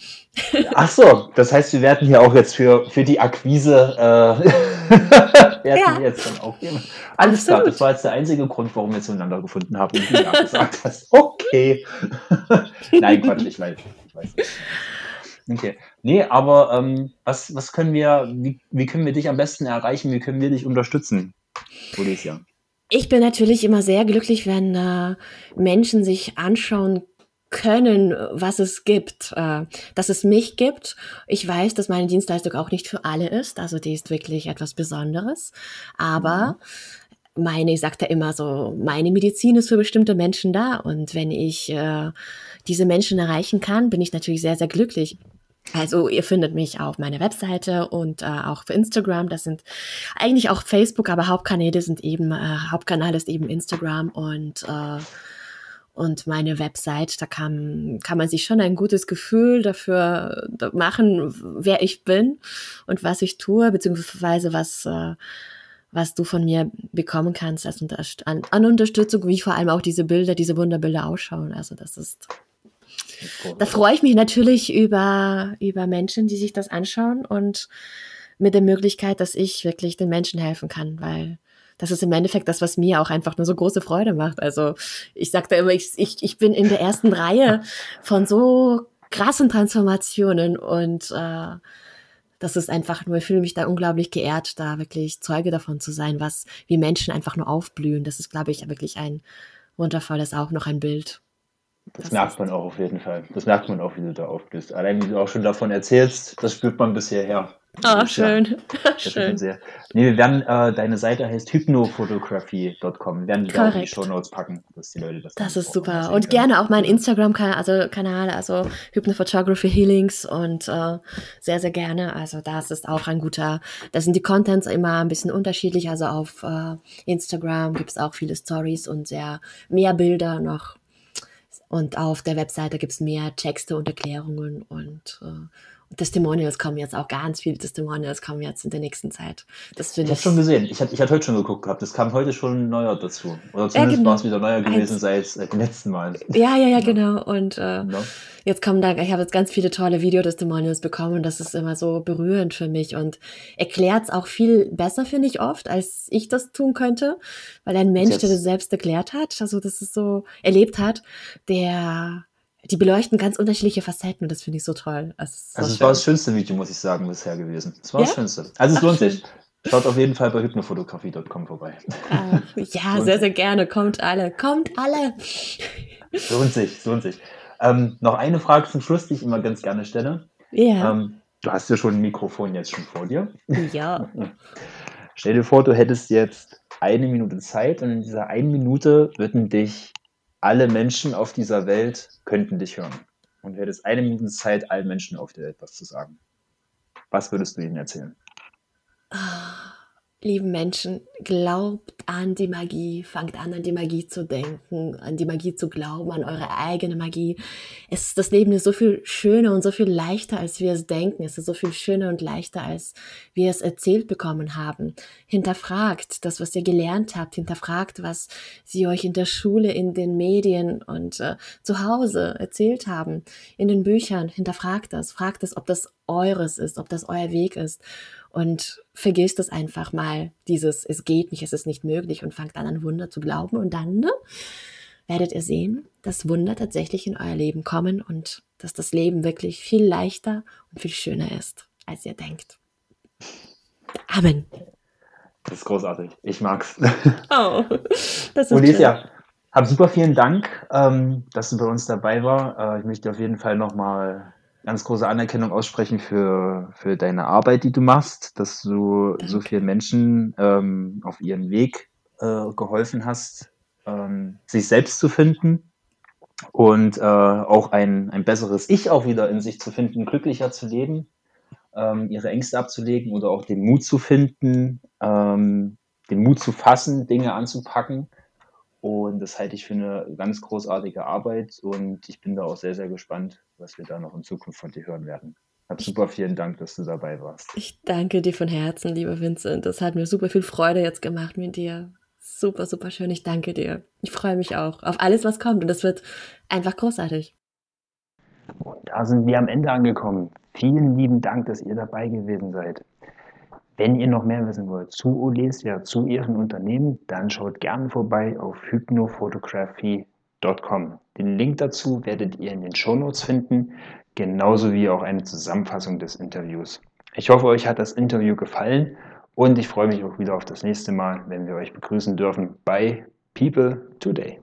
Ach so, das heißt, wir werden hier auch jetzt für, für die Akquise äh, *laughs* werden ja. wir jetzt dann auch gehen. Alles klar, das war jetzt der einzige Grund, warum wir zueinander gefunden haben und du ja gesagt *laughs* hast, okay. *laughs* Nein, Quatsch, ich weiß. Ich weiß. Okay. Nee, aber ähm, was, was können wir, wie, wie können wir dich am besten erreichen? Wie können wir dich unterstützen, Felicia? Ich bin natürlich immer sehr glücklich, wenn äh, Menschen sich anschauen können, was es gibt, äh, dass es mich gibt. Ich weiß, dass meine Dienstleistung auch nicht für alle ist, also die ist wirklich etwas Besonderes, aber mhm. meine, ich sagte immer so, meine Medizin ist für bestimmte Menschen da und wenn ich äh, diese Menschen erreichen kann, bin ich natürlich sehr, sehr glücklich. Also ihr findet mich auf meiner Webseite und äh, auch auf Instagram. Das sind eigentlich auch Facebook, aber Hauptkanäle sind eben, äh, Hauptkanal ist eben Instagram und äh, und meine Website, da kann, kann man sich schon ein gutes Gefühl dafür machen, wer ich bin und was ich tue, beziehungsweise was, äh, was du von mir bekommen kannst als an, an Unterstützung, wie vor allem auch diese Bilder, diese Wunderbilder ausschauen. Also das ist da freue ich mich natürlich über, über Menschen, die sich das anschauen und mit der Möglichkeit, dass ich wirklich den Menschen helfen kann, weil das ist im Endeffekt das, was mir auch einfach nur so große Freude macht. Also ich sage da immer, ich, ich, ich bin in der ersten Reihe von so krassen Transformationen und äh, das ist einfach nur, ich fühle mich da unglaublich geehrt, da wirklich Zeuge davon zu sein, was wie Menschen einfach nur aufblühen. Das ist, glaube ich, wirklich ein wundervolles, auch noch ein Bild. Das, das merkt man auch auf jeden Fall. Das merkt man auch, wie du da aufblühst. Allein wie du auch schon davon erzählst, das spürt man bisher her. Ah, oh, schön. Ja, schön. Sehr. Nee, wir werden, äh, deine Seite heißt hypnophotography.com. Wir werden die auch in die Show Notes packen, dass die Leute das Das ist super. Und gerne auch mein Instagram-Kanal, also Kanal, also Hypnophotography Healings und äh, sehr, sehr gerne. Also das ist auch ein guter, da sind die Contents immer ein bisschen unterschiedlich. Also auf äh, Instagram gibt es auch viele Stories und sehr mehr Bilder noch und auf der Webseite gibt es mehr Texte und Erklärungen und äh, Testimonials kommen jetzt auch ganz viele Testimonials kommen jetzt in der nächsten Zeit. Das ich habe schon gesehen. Ich hatte, ich hatte heute schon geguckt gehabt. Es kam heute schon ein neuer dazu. Oder zumindest ja, genau. war es wieder neuer gewesen seit, seit dem letzten Mal. Ja, ja, ja, genau. Und äh, ja. jetzt kommen da, ich habe jetzt ganz viele tolle Videotestimonials bekommen und das ist immer so berührend für mich und erklärt es auch viel besser, finde ich oft, als ich das tun könnte. Weil ein Mensch, der das selbst erklärt hat, also das ist so erlebt hat, der die beleuchten ganz unterschiedliche Facetten und das finde ich so toll. Also, also es war das schönste Video, muss ich sagen, bisher gewesen. Es war ja? das schönste. Also es lohnt sich. Schaut auf jeden Fall bei hypnofotografie.com vorbei. Ach, ja, *laughs* sehr, sehr gerne. Kommt alle. Kommt alle. Lohnt sich, lohnt sich. Ähm, noch eine Frage zum Schluss, die ich immer ganz gerne stelle. Ja. Ähm, du hast ja schon ein Mikrofon jetzt schon vor dir. ja. *laughs* Stell dir vor, du hättest jetzt eine Minute Zeit und in dieser einen Minute würden dich alle Menschen auf dieser Welt könnten dich hören. Und hättest eine Minute Zeit, allen Menschen auf der Welt was zu sagen. Was würdest du ihnen erzählen? Ah, lieben Menschen, glaubt an die Magie, fangt an, an die Magie zu denken, an die Magie zu glauben, an eure eigene Magie. Es, das Leben ist so viel schöner und so viel leichter, als wir es denken. Es ist so viel schöner und leichter, als wir es erzählt bekommen haben. Hinterfragt das, was ihr gelernt habt, hinterfragt, was sie euch in der Schule, in den Medien und äh, zu Hause erzählt haben, in den Büchern. Hinterfragt das, fragt es, ob das eures ist, ob das euer Weg ist und vergisst es einfach mal, dieses es geht nicht, es ist nicht möglich und fangt an an Wunder zu glauben und dann ne, werdet ihr sehen, dass Wunder tatsächlich in euer Leben kommen und dass das Leben wirklich viel leichter und viel schöner ist, als ihr denkt. Amen. Das ist großartig. Ich mag's. *laughs* Oh, das ist Olesia, hab super vielen Dank, ähm, dass du bei uns dabei war. Äh, ich möchte auf jeden Fall nochmal ganz große Anerkennung aussprechen für, für deine Arbeit, die du machst, dass du so vielen Menschen ähm, auf ihren Weg äh, geholfen hast, ähm, sich selbst zu finden und äh, auch ein, ein besseres Ich auch wieder in sich zu finden, glücklicher zu leben, ähm, ihre Ängste abzulegen oder auch den Mut zu finden, ähm, den Mut zu fassen, Dinge anzupacken. Und das halte ich für eine ganz großartige Arbeit und ich bin da auch sehr, sehr gespannt, was wir da noch in Zukunft von dir hören werden. Hab super vielen Dank, dass du dabei warst. Ich danke dir von Herzen, lieber Vincent. Das hat mir super viel Freude jetzt gemacht mit dir. Super, super schön. Ich danke dir. Ich freue mich auch auf alles, was kommt. Und das wird einfach großartig. Und da sind wir am Ende angekommen. Vielen lieben Dank, dass ihr dabei gewesen seid. Wenn ihr noch mehr wissen wollt zu Olesia, zu ihren Unternehmen, dann schaut gerne vorbei auf hypnophotography.com. Den Link dazu werdet ihr in den Shownotes finden, genauso wie auch eine Zusammenfassung des Interviews. Ich hoffe, euch hat das Interview gefallen und ich freue mich auch wieder auf das nächste Mal, wenn wir euch begrüßen dürfen bei People Today.